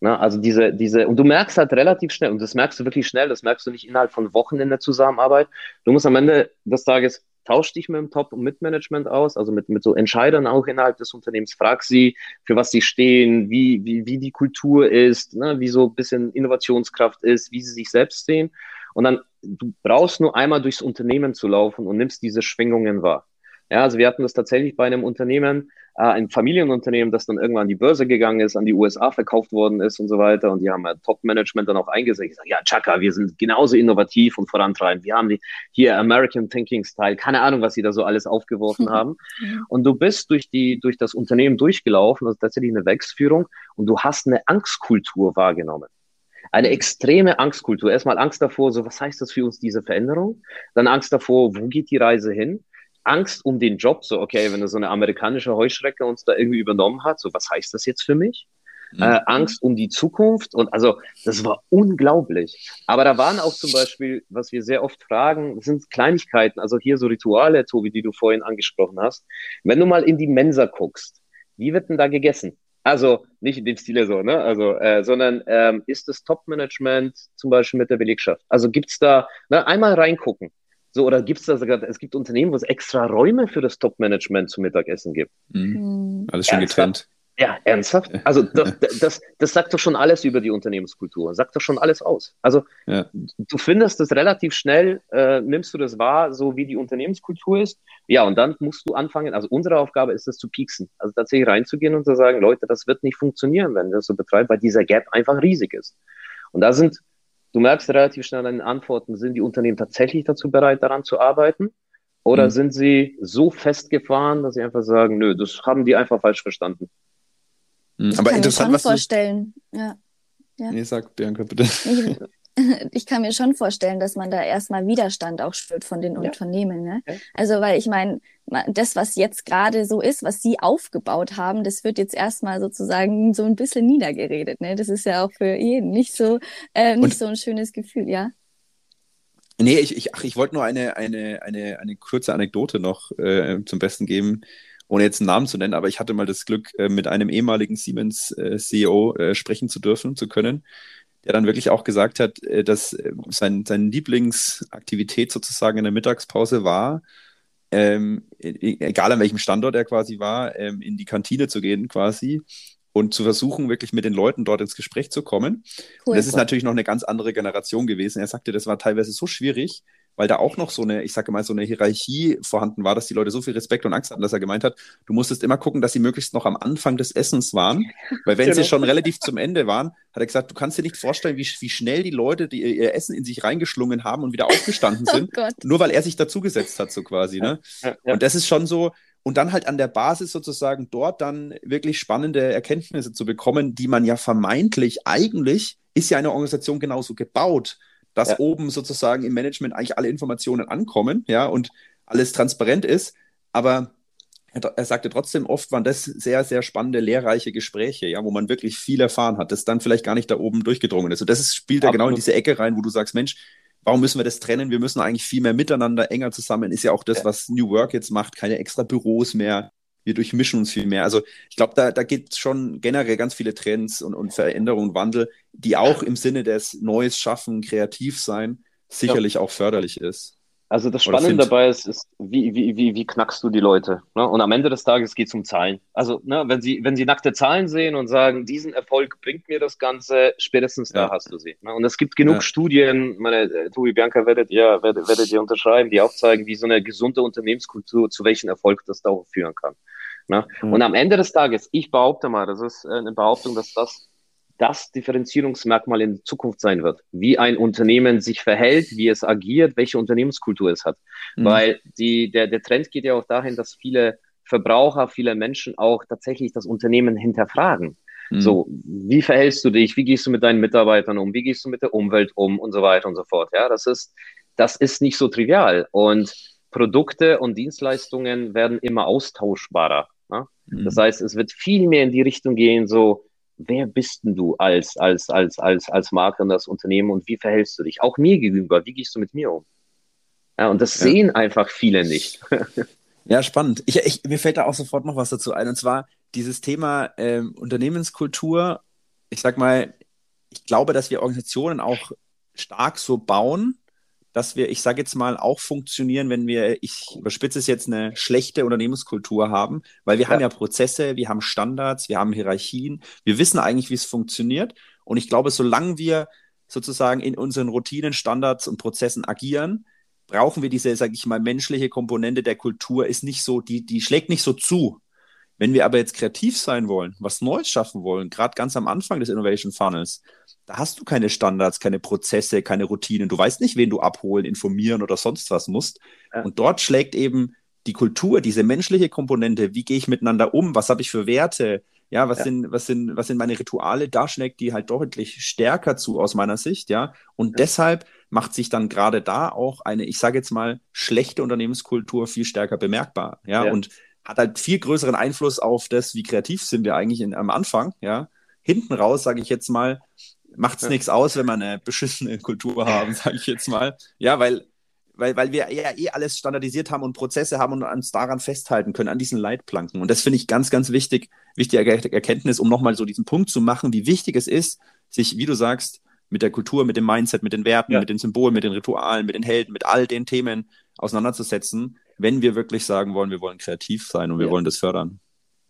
Speaker 4: Na, also diese, diese, und du merkst halt relativ schnell, und das merkst du wirklich schnell, das merkst du nicht innerhalb von Wochen in der Zusammenarbeit. Du musst am Ende des Tages tausch dich mit dem Top- und mit Management aus, also mit, mit so Entscheidern auch innerhalb des Unternehmens, frag sie, für was sie stehen, wie, wie, wie die Kultur ist, ne, wie so ein bisschen Innovationskraft ist, wie sie sich selbst sehen. Und dann, du brauchst nur einmal durchs Unternehmen zu laufen und nimmst diese Schwingungen wahr. Ja, also wir hatten das tatsächlich bei einem Unternehmen, äh, ein Familienunternehmen, das dann irgendwann an die Börse gegangen ist, an die USA verkauft worden ist und so weiter. Und die haben ja Top-Management dann auch eingesetzt. Ich sage, ja, Chaka, wir sind genauso innovativ und vorantreiben. Wir haben die, hier American Thinking Style, keine Ahnung, was sie da so alles aufgeworfen mhm. [laughs] haben. Und du bist durch die, durch das Unternehmen durchgelaufen, also tatsächlich eine Werksführung, und du hast eine Angstkultur wahrgenommen eine mhm. extreme Angstkultur. Erstmal Angst davor, so was heißt das für uns, diese Veränderung? Dann Angst davor, wo geht die Reise hin? Angst um den Job, so, okay, wenn so eine amerikanische Heuschrecke uns da irgendwie übernommen hat, so, was heißt das jetzt für mich? Mhm. Äh, Angst um die Zukunft und also, das war unglaublich. Aber da waren auch zum Beispiel, was wir sehr oft fragen, das sind Kleinigkeiten, also hier so Rituale, Tobi, die du vorhin angesprochen hast. Wenn du mal in die Mensa guckst, wie wird denn da gegessen? Also nicht in dem Stile so, ne? Also, äh, sondern ähm, ist das Top-Management zum Beispiel mit der Belegschaft? Also gibt's da, ne, einmal reingucken. So, oder gibt es da sogar, es gibt Unternehmen, wo es extra Räume für das Top-Management zum Mittagessen gibt.
Speaker 1: Mhm. Hm. Alles schon
Speaker 4: ernsthaft?
Speaker 1: getrennt.
Speaker 4: Ja, ernsthaft? Also das, [laughs] das, das sagt doch schon alles über die Unternehmenskultur, sagt doch schon alles aus. Also ja. du findest das relativ schnell, äh, nimmst du das wahr, so wie die Unternehmenskultur ist. Ja, und dann musst du anfangen, also unsere Aufgabe ist es zu pieksen, also tatsächlich reinzugehen und zu sagen, Leute, das wird nicht funktionieren, wenn wir das so betreiben, weil dieser Gap einfach riesig ist. Und da sind du merkst relativ schnell an den Antworten, sind die Unternehmen tatsächlich dazu bereit, daran zu arbeiten? Oder mhm. sind sie so festgefahren, dass sie einfach sagen, nö, das haben die einfach falsch verstanden?
Speaker 3: Mhm. Aber interessant, was vorstellen. Du... Ja.
Speaker 1: ja. Nee, sag Bianca bitte.
Speaker 3: Ich, [laughs] [laughs] ich kann mir schon vorstellen, dass man da erstmal Widerstand auch spürt von den ja. Unternehmen. Ne? Ja. Also, weil ich meine, das, was jetzt gerade so ist, was sie aufgebaut haben, das wird jetzt erstmal sozusagen so ein bisschen niedergeredet. Ne? Das ist ja auch für jeden nicht so, äh, nicht Und so ein schönes Gefühl, ja.
Speaker 1: Nee, ich, ich, ach, ich wollte nur eine, eine, eine, eine kurze Anekdote noch äh, zum Besten geben, ohne jetzt einen Namen zu nennen, aber ich hatte mal das Glück, äh, mit einem ehemaligen Siemens-CEO äh, sprechen zu dürfen, zu können der dann wirklich auch gesagt hat, äh, dass äh, sein, seine Lieblingsaktivität sozusagen in der Mittagspause war, ähm, e, egal an welchem Standort er quasi war, ähm, in die Kantine zu gehen quasi und zu versuchen, wirklich mit den Leuten dort ins Gespräch zu kommen. Cool. Und das ist natürlich noch eine ganz andere Generation gewesen. Er sagte, das war teilweise so schwierig, weil da auch noch so eine, ich sage mal, so eine Hierarchie vorhanden war, dass die Leute so viel Respekt und Angst hatten, dass er gemeint hat, du musstest immer gucken, dass sie möglichst noch am Anfang des Essens waren, weil wenn genau. sie schon relativ zum Ende waren, hat er gesagt, du kannst dir nicht vorstellen, wie, wie schnell die Leute die ihr Essen in sich reingeschlungen haben und wieder aufgestanden [laughs] oh sind, oh nur weil er sich dazugesetzt hat, so quasi. Ne? Ja, ja. Und das ist schon so, und dann halt an der Basis sozusagen dort dann wirklich spannende Erkenntnisse zu bekommen, die man ja vermeintlich eigentlich ist ja eine Organisation genauso gebaut, dass ja. oben sozusagen im Management eigentlich alle Informationen ankommen, ja, und alles transparent ist. Aber er, er sagte trotzdem, oft waren das sehr, sehr spannende, lehrreiche Gespräche, ja, wo man wirklich viel erfahren hat, das dann vielleicht gar nicht da oben durchgedrungen ist. Und das ist, spielt ja genau in diese Ecke rein, wo du sagst, Mensch, warum müssen wir das trennen? Wir müssen eigentlich viel mehr miteinander, enger zusammen. Ist ja auch das, was New Work jetzt macht. Keine extra Büros mehr. Wir durchmischen uns viel mehr. Also ich glaube, da, da gibt es schon generell ganz viele Trends und, und Veränderungen, Wandel, die auch im Sinne des Neues schaffen, kreativ sein, sicherlich ja. auch förderlich ist.
Speaker 4: Also das Spannende dabei ist, ist wie, wie, wie, wie knackst du die Leute? Ne? Und am Ende des Tages geht es um Zahlen. Also ne, wenn, sie, wenn sie nackte Zahlen sehen und sagen, diesen Erfolg bringt mir das Ganze, spätestens ja. da hast du sie. Ne? Und es gibt genug ja. Studien, meine äh, Tobi Bianca werdet ihr, werdet, werdet ihr unterschreiben, die aufzeigen, wie so eine gesunde Unternehmenskultur zu welchem Erfolg das da führen kann. Ne? Mhm. Und am Ende des Tages, ich behaupte mal, das ist äh, eine Behauptung, dass das das Differenzierungsmerkmal in Zukunft sein wird. Wie ein Unternehmen sich verhält, wie es agiert, welche Unternehmenskultur es hat. Mhm. Weil die, der, der Trend geht ja auch dahin, dass viele Verbraucher, viele Menschen auch tatsächlich das Unternehmen hinterfragen. Mhm. So, wie verhältst du dich? Wie gehst du mit deinen Mitarbeitern um? Wie gehst du mit der Umwelt um? Und so weiter und so fort. Ja, das ist, das ist nicht so trivial. Und Produkte und Dienstleistungen werden immer austauschbarer. Ne? Mhm. Das heißt, es wird viel mehr in die Richtung gehen, so, wer bist denn du als, als, als, als, als Marke und das Unternehmen und wie verhältst du dich? Auch mir gegenüber, wie gehst du mit mir um? Ja, und das ja. sehen einfach viele nicht. [laughs]
Speaker 1: ja, spannend. Ich, ich, mir fällt da auch sofort noch was dazu ein, und zwar dieses Thema ähm, Unternehmenskultur. Ich sag mal, ich glaube, dass wir Organisationen auch stark so bauen, dass wir, ich sage jetzt mal, auch funktionieren, wenn wir, ich überspitze es jetzt, eine schlechte Unternehmenskultur haben, weil wir ja. haben ja Prozesse, wir haben Standards, wir haben Hierarchien, wir wissen eigentlich, wie es funktioniert. Und ich glaube, solange wir sozusagen in unseren Routinen, Standards und Prozessen agieren, brauchen wir diese, sage ich mal, menschliche Komponente der Kultur, ist nicht so, die, die schlägt nicht so zu. Wenn wir aber jetzt kreativ sein wollen, was Neues schaffen wollen, gerade ganz am Anfang des Innovation Funnels, da hast du keine Standards, keine Prozesse, keine Routinen. Du weißt nicht, wen du abholen, informieren oder sonst was musst. Ja. Und dort schlägt eben die Kultur, diese menschliche Komponente, wie gehe ich miteinander um, was habe ich für Werte, ja, was ja. sind, was sind, was sind meine Rituale, da schlägt die halt deutlich stärker zu aus meiner Sicht, ja. Und ja. deshalb macht sich dann gerade da auch eine, ich sage jetzt mal, schlechte Unternehmenskultur viel stärker bemerkbar, ja, ja. und hat halt viel größeren Einfluss auf das, wie kreativ sind wir eigentlich in, am Anfang, ja. Hinten raus, sage ich jetzt mal, macht es nichts aus, wenn wir eine beschissene Kultur haben, sage ich jetzt mal. Ja, weil, weil, weil wir ja eh alles standardisiert haben und Prozesse haben und uns daran festhalten können, an diesen Leitplanken. Und das finde ich ganz, ganz wichtig, wichtige Erkenntnis, um nochmal so diesen Punkt zu machen, wie wichtig es ist, sich, wie du sagst, mit der Kultur, mit dem Mindset, mit den Werten, ja. mit den Symbolen, mit den Ritualen, mit den Helden, mit all den Themen auseinanderzusetzen, wenn wir wirklich sagen wollen, wir wollen kreativ sein und wir ja. wollen das fördern.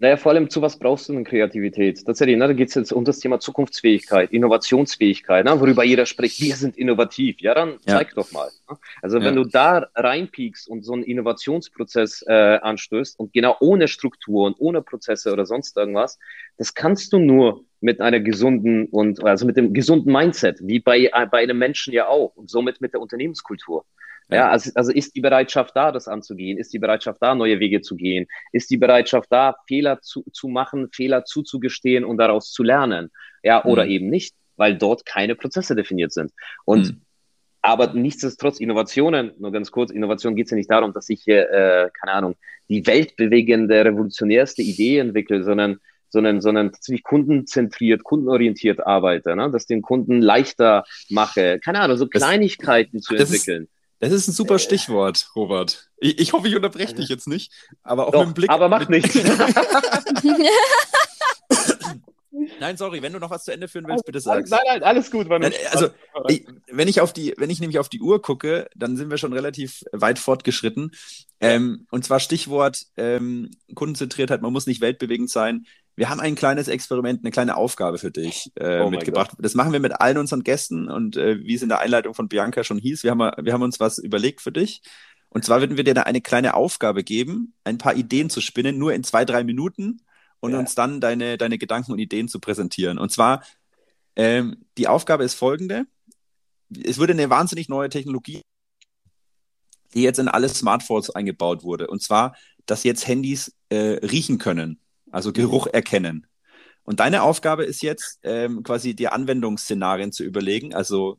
Speaker 4: Naja, vor allem zu was brauchst du denn Kreativität? Tatsächlich, ne, da geht es jetzt um das Thema Zukunftsfähigkeit, Innovationsfähigkeit, ne, worüber jeder spricht, wir sind innovativ. Ja, dann ja. zeig doch mal. Ne? Also ja. wenn du da reinpiekst und so einen Innovationsprozess äh, anstößt und genau ohne Struktur und ohne Prozesse oder sonst irgendwas, das kannst du nur mit einer gesunden und also mit dem gesunden Mindset, wie bei, äh, bei einem Menschen ja auch und somit mit der Unternehmenskultur. Ja, also, also ist die Bereitschaft da, das anzugehen? Ist die Bereitschaft da, neue Wege zu gehen? Ist die Bereitschaft da, Fehler zu, zu machen, Fehler zuzugestehen und daraus zu lernen? Ja, oder mhm. eben nicht, weil dort keine Prozesse definiert sind. Und mhm. aber nichtsdestotrotz Innovationen, nur ganz kurz, Innovation geht es ja nicht darum, dass ich hier, äh, keine Ahnung, die weltbewegende, revolutionärste Idee entwickle, sondern sondern, sondern tatsächlich kundenzentriert, kundenorientiert arbeite, ne? dass den Kunden leichter mache, keine Ahnung, so Kleinigkeiten das, zu entwickeln.
Speaker 1: Ist, das ist ein super Stichwort, Robert. Ich, ich hoffe, ich unterbreche dich jetzt nicht, aber auch
Speaker 4: Doch,
Speaker 1: mit dem Blick.
Speaker 4: Aber mach nicht. [laughs]
Speaker 1: Nein, sorry, wenn du noch was zu Ende führen willst, bitte sag's.
Speaker 4: Nein, nein, alles gut.
Speaker 1: Nein, also, ich, wenn ich auf die, wenn ich nämlich auf die Uhr gucke, dann sind wir schon relativ weit fortgeschritten. Ähm, und zwar Stichwort ähm, Kundenzentriertheit, man muss nicht weltbewegend sein. Wir haben ein kleines Experiment, eine kleine Aufgabe für dich äh,
Speaker 4: Oh
Speaker 1: mitgebracht. Das machen wir mit allen unseren Gästen und äh, wie es in der Einleitung von Bianca schon hieß, wir haben, wir haben uns was überlegt für dich. Und zwar würden wir dir da eine kleine Aufgabe geben, ein paar Ideen zu spinnen, nur in zwei, drei Minuten und
Speaker 4: Ja.
Speaker 1: uns dann deine, deine Gedanken und Ideen zu präsentieren. Und zwar, ähm, die Aufgabe ist folgende. Es wurde eine wahnsinnig neue Technologie, die jetzt in alle Smartphones eingebaut wurde. Und zwar, dass jetzt Handys äh, riechen können, also Geruch erkennen. Und deine Aufgabe ist jetzt ähm, quasi dir Anwendungsszenarien zu überlegen. Also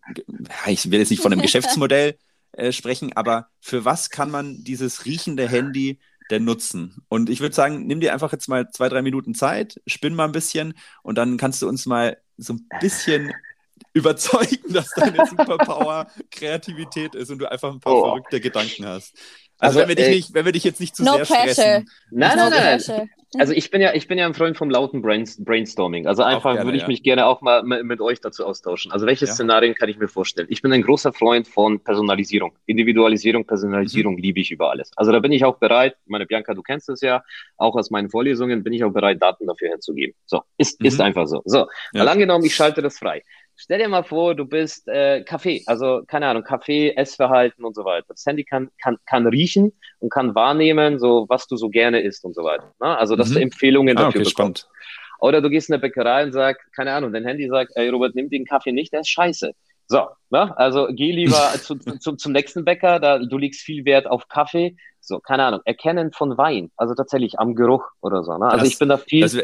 Speaker 1: ich will jetzt nicht von einem [laughs] Geschäftsmodell äh, sprechen, aber für was kann man dieses riechende Handy denn nutzen? Und ich würde sagen, nimm dir einfach jetzt mal zwei, drei Minuten Zeit, spinn mal ein bisschen und dann kannst du uns mal so ein bisschen [laughs] überzeugen, dass deine [laughs] Superpower Kreativität ist und du einfach ein paar
Speaker 4: Oh.
Speaker 1: verrückte Gedanken hast. Also,
Speaker 4: Also,
Speaker 1: wenn wir dich
Speaker 4: äh,
Speaker 1: nicht, wenn wir dich jetzt nicht zu
Speaker 3: No
Speaker 1: sehr
Speaker 3: pressure.
Speaker 1: stressen.
Speaker 4: Nein,
Speaker 3: No
Speaker 4: nein, nein. Also ich bin ja, ich bin ja ein Freund vom lauten Brains Brainstorming. Also einfach
Speaker 1: gerne,
Speaker 4: würde ich
Speaker 1: ja.
Speaker 4: mich gerne auch mal mit, euch dazu austauschen. Also welche
Speaker 1: Ja.
Speaker 4: Szenarien kann ich mir vorstellen? Ich bin ein großer Freund von Personalisierung. Individualisierung, Personalisierung
Speaker 1: Mhm.
Speaker 4: liebe ich über alles. Also da bin ich auch bereit, meine Bianca, du kennst es ja, auch aus meinen Vorlesungen bin ich auch bereit, Daten dafür herzugeben. So, ist, ist
Speaker 1: Mhm.
Speaker 4: einfach so. So,
Speaker 1: Ja.
Speaker 4: mal angenommen, ich schalte das frei. Stell dir mal vor, du bist äh, Kaffee, also keine Ahnung, Kaffee, Essverhalten und so weiter. Das Handy kann, kann, kann riechen und kann wahrnehmen, so was du so gerne isst und so weiter. Ne? Also, dass
Speaker 1: Mhm.
Speaker 4: du Empfehlungen
Speaker 1: Ah,
Speaker 4: dafür
Speaker 1: okay,
Speaker 4: bekommst.
Speaker 1: spannend.
Speaker 4: Oder du gehst in eine Bäckerei und sagst, keine Ahnung, dein Handy sagt, ey Robert, nimm den Kaffee nicht, der ist scheiße. So, ne? also geh lieber [laughs] zu, zu, zum nächsten Bäcker, da du legst viel Wert auf Kaffee. So, keine Ahnung, Erkennen von Wein, also tatsächlich am Geruch oder so. Ne? Also
Speaker 1: Das-
Speaker 4: ich bin da viel.
Speaker 1: Das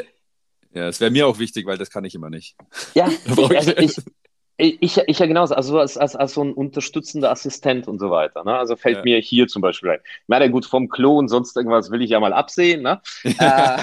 Speaker 1: ja, das wär mir auch wichtig, weil das kann ich immer nicht.
Speaker 4: Ja, [laughs] also ich, ich, ich ja genauso, also als, als, als so ein unterstützender Assistent und so weiter. Ne? Also fällt
Speaker 1: Ja.
Speaker 4: mir hier zum Beispiel ein. Ich meine, gut, vom Klo und sonst irgendwas will ich ja mal absehen. Ne? [laughs] Äh,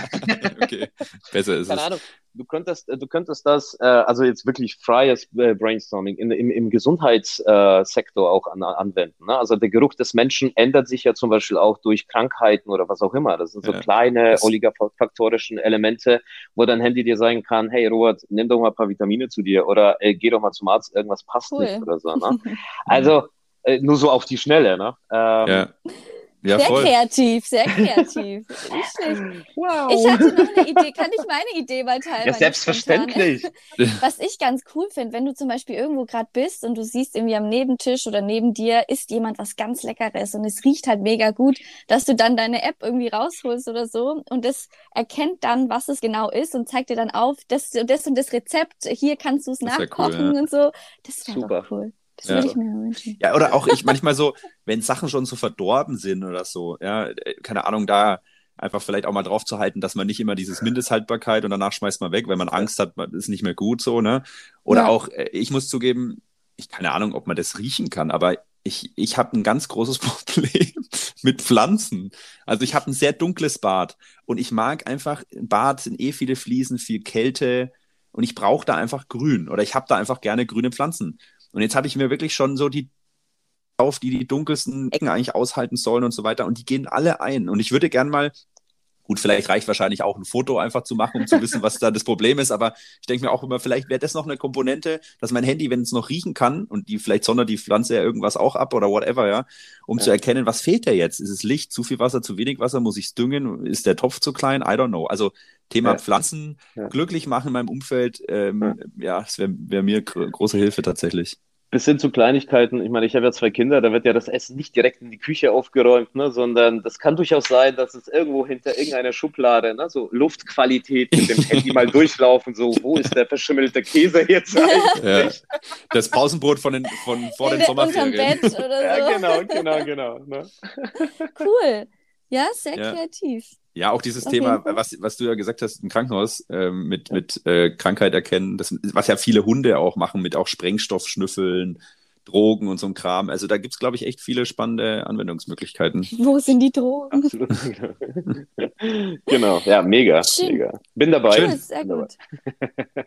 Speaker 1: okay, besser ist [laughs]
Speaker 4: keine
Speaker 1: es.
Speaker 4: Ahnung, du könntest, du könntest das, äh, also jetzt wirklich freies äh, Brainstorming in, im, im Gesundheitssektor äh, Sektor auch an, anwenden. Ne? Also der Geruch des Menschen ändert sich ja zum Beispiel auch durch Krankheiten oder was auch immer. Das sind so
Speaker 1: Ja.
Speaker 4: kleine oligofaktorischen Elemente, wo dein Handy dir sagen kann, hey Robert, nimm doch mal ein paar Vitamine zu dir oder äh, geh doch mal zum Arzt, irgendwas passt
Speaker 3: Cool.
Speaker 4: nicht oder so. Ne? [laughs] Also äh, nur so auf die Schnelle. Ne? Ähm,
Speaker 1: Ja, ja
Speaker 3: Sehr
Speaker 1: voll.
Speaker 3: kreativ, sehr [laughs] kreativ. Nicht schlecht.
Speaker 4: Wow.
Speaker 3: Ich hatte noch eine Idee. Kann ich meine Idee mal teilen?
Speaker 4: ja, selbstverständlich.
Speaker 3: spontane? Was ich ganz cool finde, wenn du zum Beispiel irgendwo gerade bist und du siehst irgendwie am Nebentisch oder neben dir isst jemand was ganz Leckeres und es riecht halt mega gut, dass du dann deine App irgendwie rausholst oder so und das erkennt dann, was es genau ist und zeigt dir dann auf, das, das und das Rezept, hier kannst du es
Speaker 1: wär cool,
Speaker 3: nachkochen
Speaker 1: ja.
Speaker 3: und so. Das wäre cool. Das
Speaker 1: Ja.
Speaker 3: würde ich mir wünschen.
Speaker 1: Ja, oder auch ich manchmal so, wenn Sachen schon so verdorben sind oder so, ja, äh, keine Ahnung, da einfach vielleicht auch mal drauf zu halten, dass man nicht immer dieses Mindesthaltbarkeit und danach schmeißt man weg, wenn man Angst hat, man ist nicht mehr gut so, ne? Oder
Speaker 3: Ja.
Speaker 1: auch, äh, ich muss zugeben, ich keine Ahnung, ob man das riechen kann, aber ich, ich habe ein ganz großes [laughs] Problem mit Pflanzen. Also ich habe ein sehr dunkles Bad und ich mag einfach, im Bad sind eh viele Fliesen, viel Kälte und ich brauche da einfach Grün oder ich habe da einfach gerne grüne Pflanzen. Und jetzt habe ich mir wirklich schon so die auf, die die dunkelsten Ecken eigentlich aushalten sollen und so weiter. Und die gehen alle ein. Und ich würde gern mal, gut, vielleicht reicht wahrscheinlich auch ein Foto einfach zu machen, um zu wissen, was da das Problem ist. Aber ich denke mir auch immer, vielleicht wäre das noch eine Komponente, dass mein Handy, wenn es noch riechen kann und die vielleicht sondert die Pflanze ja irgendwas auch ab oder whatever, ja, um
Speaker 4: Ja.
Speaker 1: zu erkennen, was fehlt da jetzt? Ist es Licht, zu viel Wasser, zu wenig Wasser? Muss ich es düngen? Ist der Topf zu klein? I don't know. Also Thema
Speaker 4: Ja.
Speaker 1: Pflanzen
Speaker 4: Ja.
Speaker 1: glücklich machen in meinem Umfeld, ähm, ja, das wäre wär mir gr große Hilfe tatsächlich.
Speaker 4: bis hin zu Kleinigkeiten. Ich meine, ich habe ja zwei Kinder, da wird ja das Essen nicht direkt in die Küche aufgeräumt, ne, sondern das kann durchaus sein, dass es irgendwo hinter irgendeiner Schublade, ne, so Luftqualität mit dem Handy mal durchlaufen, so, wo ist der verschimmelte Käse jetzt [laughs] eigentlich?
Speaker 1: Ja. Das Pausenbrot von, den, von vor den
Speaker 3: Unterm
Speaker 1: Sommerferien.
Speaker 3: Bett oder so.
Speaker 4: Ja, genau, genau, [laughs] genau. Ne?
Speaker 3: Cool. Ja, sehr
Speaker 1: Ja.
Speaker 3: kreativ.
Speaker 1: Ja, auch dieses Thema, was, was du ja gesagt hast im Krankenhaus, ähm, mit, mit äh, Krankheit erkennen, das, was ja viele Hunde auch machen, mit auch Sprengstoff schnüffeln, Drogen und so ein Kram. Also da gibt's glaube ich, echt viele spannende Anwendungsmöglichkeiten.
Speaker 3: Wo sind die Drogen?
Speaker 4: Absolut. [laughs] genau, ja, mega,
Speaker 3: Schön.
Speaker 4: mega. Bin dabei.
Speaker 3: Cool, sehr
Speaker 4: Bin dabei.
Speaker 3: gut. [laughs]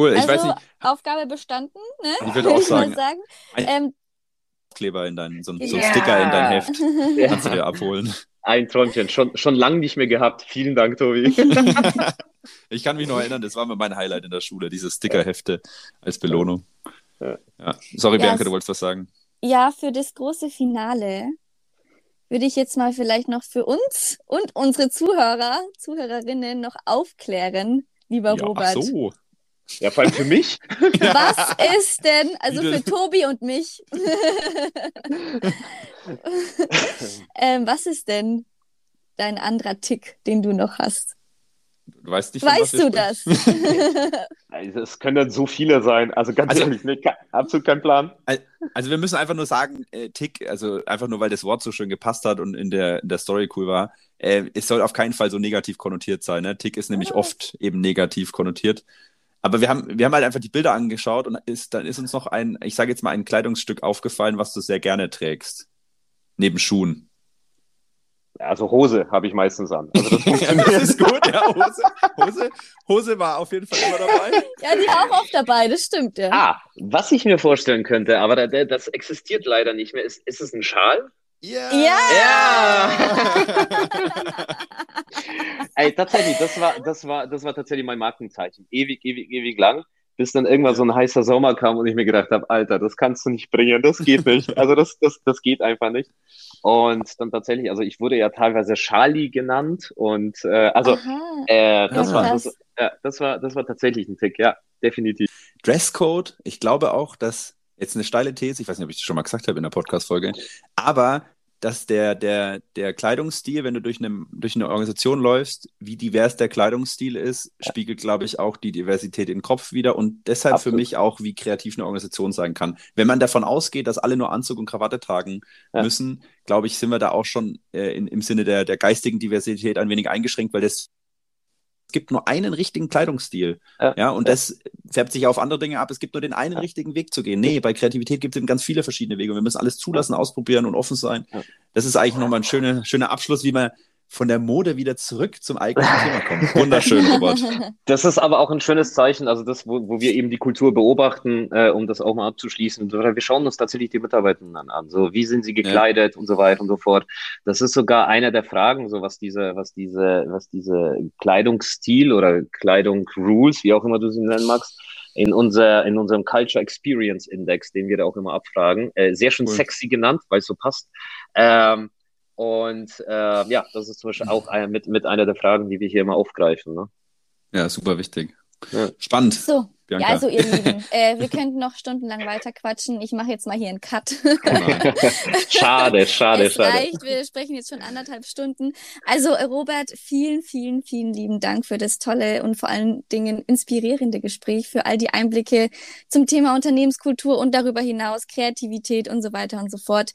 Speaker 1: Cool, ich
Speaker 3: also,
Speaker 1: weiß nicht,
Speaker 3: Aufgabe bestanden, ne?
Speaker 1: Ich würde auch
Speaker 3: mal
Speaker 1: sagen.
Speaker 3: sagen.
Speaker 1: Ein-
Speaker 3: Ähm,
Speaker 1: Kleber in dein, so, ein- so ein
Speaker 3: Ja.
Speaker 1: Sticker in dein Heft,
Speaker 4: Ja. [laughs]
Speaker 1: kannst du dir abholen.
Speaker 4: Ein Träumchen, schon, schon lange nicht mehr gehabt. Vielen Dank, Tobi. [laughs]
Speaker 1: ich kann mich noch erinnern, das war mir mein Highlight in der Schule, diese Stickerhefte als Belohnung. Ja. Sorry, ja, Bianca, du wolltest was sagen.
Speaker 3: Ja, für das große Finale würde ich jetzt mal vielleicht noch für uns und unsere Zuhörer, Zuhörerinnen noch aufklären, lieber ja, Robert. Ach so.
Speaker 4: Ja, vor allem für mich.
Speaker 3: Was [laughs] ist denn, also für Tobi und mich, [laughs] [laughs] ähm, was ist denn dein anderer Tick, den du noch hast?
Speaker 1: Du weißt nicht,
Speaker 3: weißt du das? [laughs]
Speaker 4: es können dann so viele sein. Also ganz also, ehrlich, nee, absolut kein Plan.
Speaker 1: Also wir müssen einfach nur sagen, äh, Tick, also einfach nur, weil das Wort so schön gepasst hat und in der, in der Story cool war. Äh, es soll auf keinen Fall so negativ konnotiert sein. Ne? Tick ist nämlich ah. oft eben negativ konnotiert. Aber wir haben, wir haben halt einfach die Bilder angeschaut und ist, dann ist uns noch ein, ich sage jetzt mal, ein Kleidungsstück aufgefallen, was du sehr gerne trägst. Neben Schuhen.
Speaker 4: Also Hose habe ich meistens an. Also das, [laughs]
Speaker 1: das ist gut, ja. Hose, Hose, Hose war auf jeden Fall immer dabei. [laughs]
Speaker 3: Ja, die war auch oft dabei, das stimmt, ja.
Speaker 4: Ah, was ich mir vorstellen könnte, aber das existiert leider nicht mehr, ist, ist es ein Schal?
Speaker 3: Ja! Ja! [laughs]
Speaker 4: Ey, tatsächlich, das war, das war, das war tatsächlich mein Markenzeichen. Ewig, ewig, ewig lang bis dann irgendwann so ein heißer Sommer kam und ich mir gedacht habe, Alter, das kannst du nicht bringen, das geht nicht. [laughs] Also das, das, das geht einfach nicht. Und dann tatsächlich, also ich wurde ja teilweise Charlie genannt und äh, also äh, das, war, das, ja, das war das war tatsächlich ein Tick, ja, definitiv.
Speaker 1: Dresscode, ich glaube auch, dass jetzt eine steile These, ich weiß nicht, ob ich das schon mal gesagt habe in der Podcast-Folge, aber dass der, der, der Kleidungsstil, wenn du durch eine, durch eine Organisation läufst, wie divers der Kleidungsstil ist, spiegelt, glaube ich, auch die Diversität im Kopf wieder und deshalb Absolut. für mich auch, wie kreativ eine Organisation sein kann. Wenn man davon ausgeht, dass alle nur Anzug und Krawatte tragen ja. müssen, glaube ich, sind wir da auch schon äh, in, im Sinne der, der geistigen Diversität ein wenig eingeschränkt, weil das gibt nur einen richtigen Kleidungsstil. Ja, ja und ja. das färbt sich auf andere Dinge ab. Es gibt nur den einen ja. richtigen Weg zu gehen. Nee, bei Kreativität gibt es eben ganz viele verschiedene Wege. wir müssen alles zulassen, ausprobieren und offen sein. Das ist eigentlich nochmal ein schöner, schöner Abschluss, wie man von der Mode wieder zurück zum eigentlichen Thema kommen. [laughs] Wunderschön, Robert.
Speaker 4: Das ist aber auch ein schönes Zeichen, also das, wo, wo wir eben die Kultur beobachten, äh, um das auch mal abzuschließen. Wir schauen uns tatsächlich die Mitarbeitenden an. So, wie sind sie gekleidet ja. und so weiter und so fort. Das ist sogar einer der Fragen, so was diese, was diese, was diese Kleidungsstil oder Kleidung Rules, wie auch immer du sie nennen magst, in, unser, in unserem Culture Experience Index, den wir da auch immer abfragen. Äh, sehr schön cool. sexy genannt, weil es so passt. Ähm, und äh, ja, das ist zum Beispiel auch ein, mit, mit einer der Fragen, die wir hier immer aufgreifen. Ne?
Speaker 1: Ja, super wichtig. Ja. Spannend.
Speaker 3: So, Bianca. Ja, also ihr Lieben, äh, wir [laughs] könnten noch stundenlang weiter quatschen. Ich mache jetzt mal hier einen Cut.
Speaker 4: schade, [laughs] schade,
Speaker 3: es
Speaker 4: schade.
Speaker 3: Reicht. Wir sprechen jetzt schon anderthalb Stunden. Also äh, Robert, vielen, vielen, vielen lieben Dank für das tolle und vor allen Dingen inspirierende Gespräch, für all die Einblicke zum Thema Unternehmenskultur und darüber hinaus Kreativität und so weiter und so fort.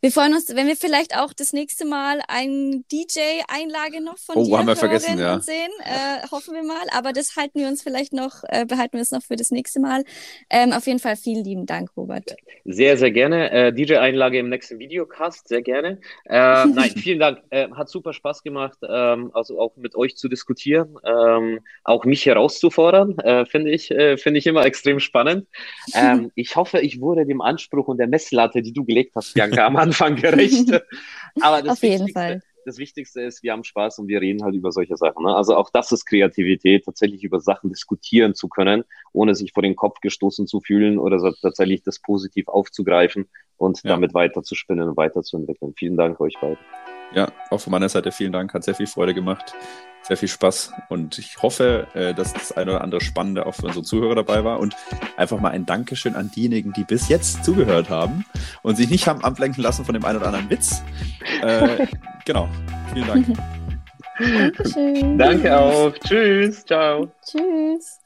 Speaker 3: Wir freuen uns, wenn wir vielleicht auch das nächste Mal ein DJ-Einlage noch von
Speaker 1: oh,
Speaker 3: dir
Speaker 1: haben wir vergessen, ja.
Speaker 3: sehen. Äh, hoffen wir mal. Aber das halten wir uns vielleicht noch, äh, behalten wir es noch für das nächste Mal. Ähm, auf jeden Fall vielen lieben Dank, Robert.
Speaker 4: Sehr, sehr gerne. Äh, DJ-Einlage im nächsten Videocast, sehr gerne. Äh, [laughs] nein, vielen Dank. Äh, hat super Spaß gemacht, ähm, also auch mit euch zu diskutieren, ähm, auch mich herauszufordern, äh, finde ich, äh, finde ich immer extrem spannend. Ähm, [laughs] ich hoffe, ich wurde dem Anspruch und der Messlatte, die du gelegt hast, Bianca, am Anfang gerecht. [laughs] Aber das
Speaker 3: Auf jeden Fall
Speaker 4: das Wichtigste ist, wir haben Spaß und wir reden halt über solche Sachen. Ne? Also auch das ist Kreativität, tatsächlich über Sachen diskutieren zu können, ohne sich vor den Kopf gestoßen zu fühlen oder so tatsächlich das positiv aufzugreifen und ja. damit weiter zu spinnen und weiterzuentwickeln. Vielen Dank euch beiden.
Speaker 1: Ja, auch von meiner Seite vielen Dank, hat sehr viel Freude gemacht, sehr viel Spaß und ich hoffe, äh, dass das eine oder andere Spannende auch für unsere Zuhörer dabei war und einfach mal ein Dankeschön an diejenigen, die bis jetzt zugehört haben und sich nicht haben ablenken lassen von dem einen oder anderen Witz. Äh, [laughs] genau, vielen Dank.
Speaker 3: Dankeschön.
Speaker 4: Danke auch. Tschüss, ciao.
Speaker 3: Tschüss.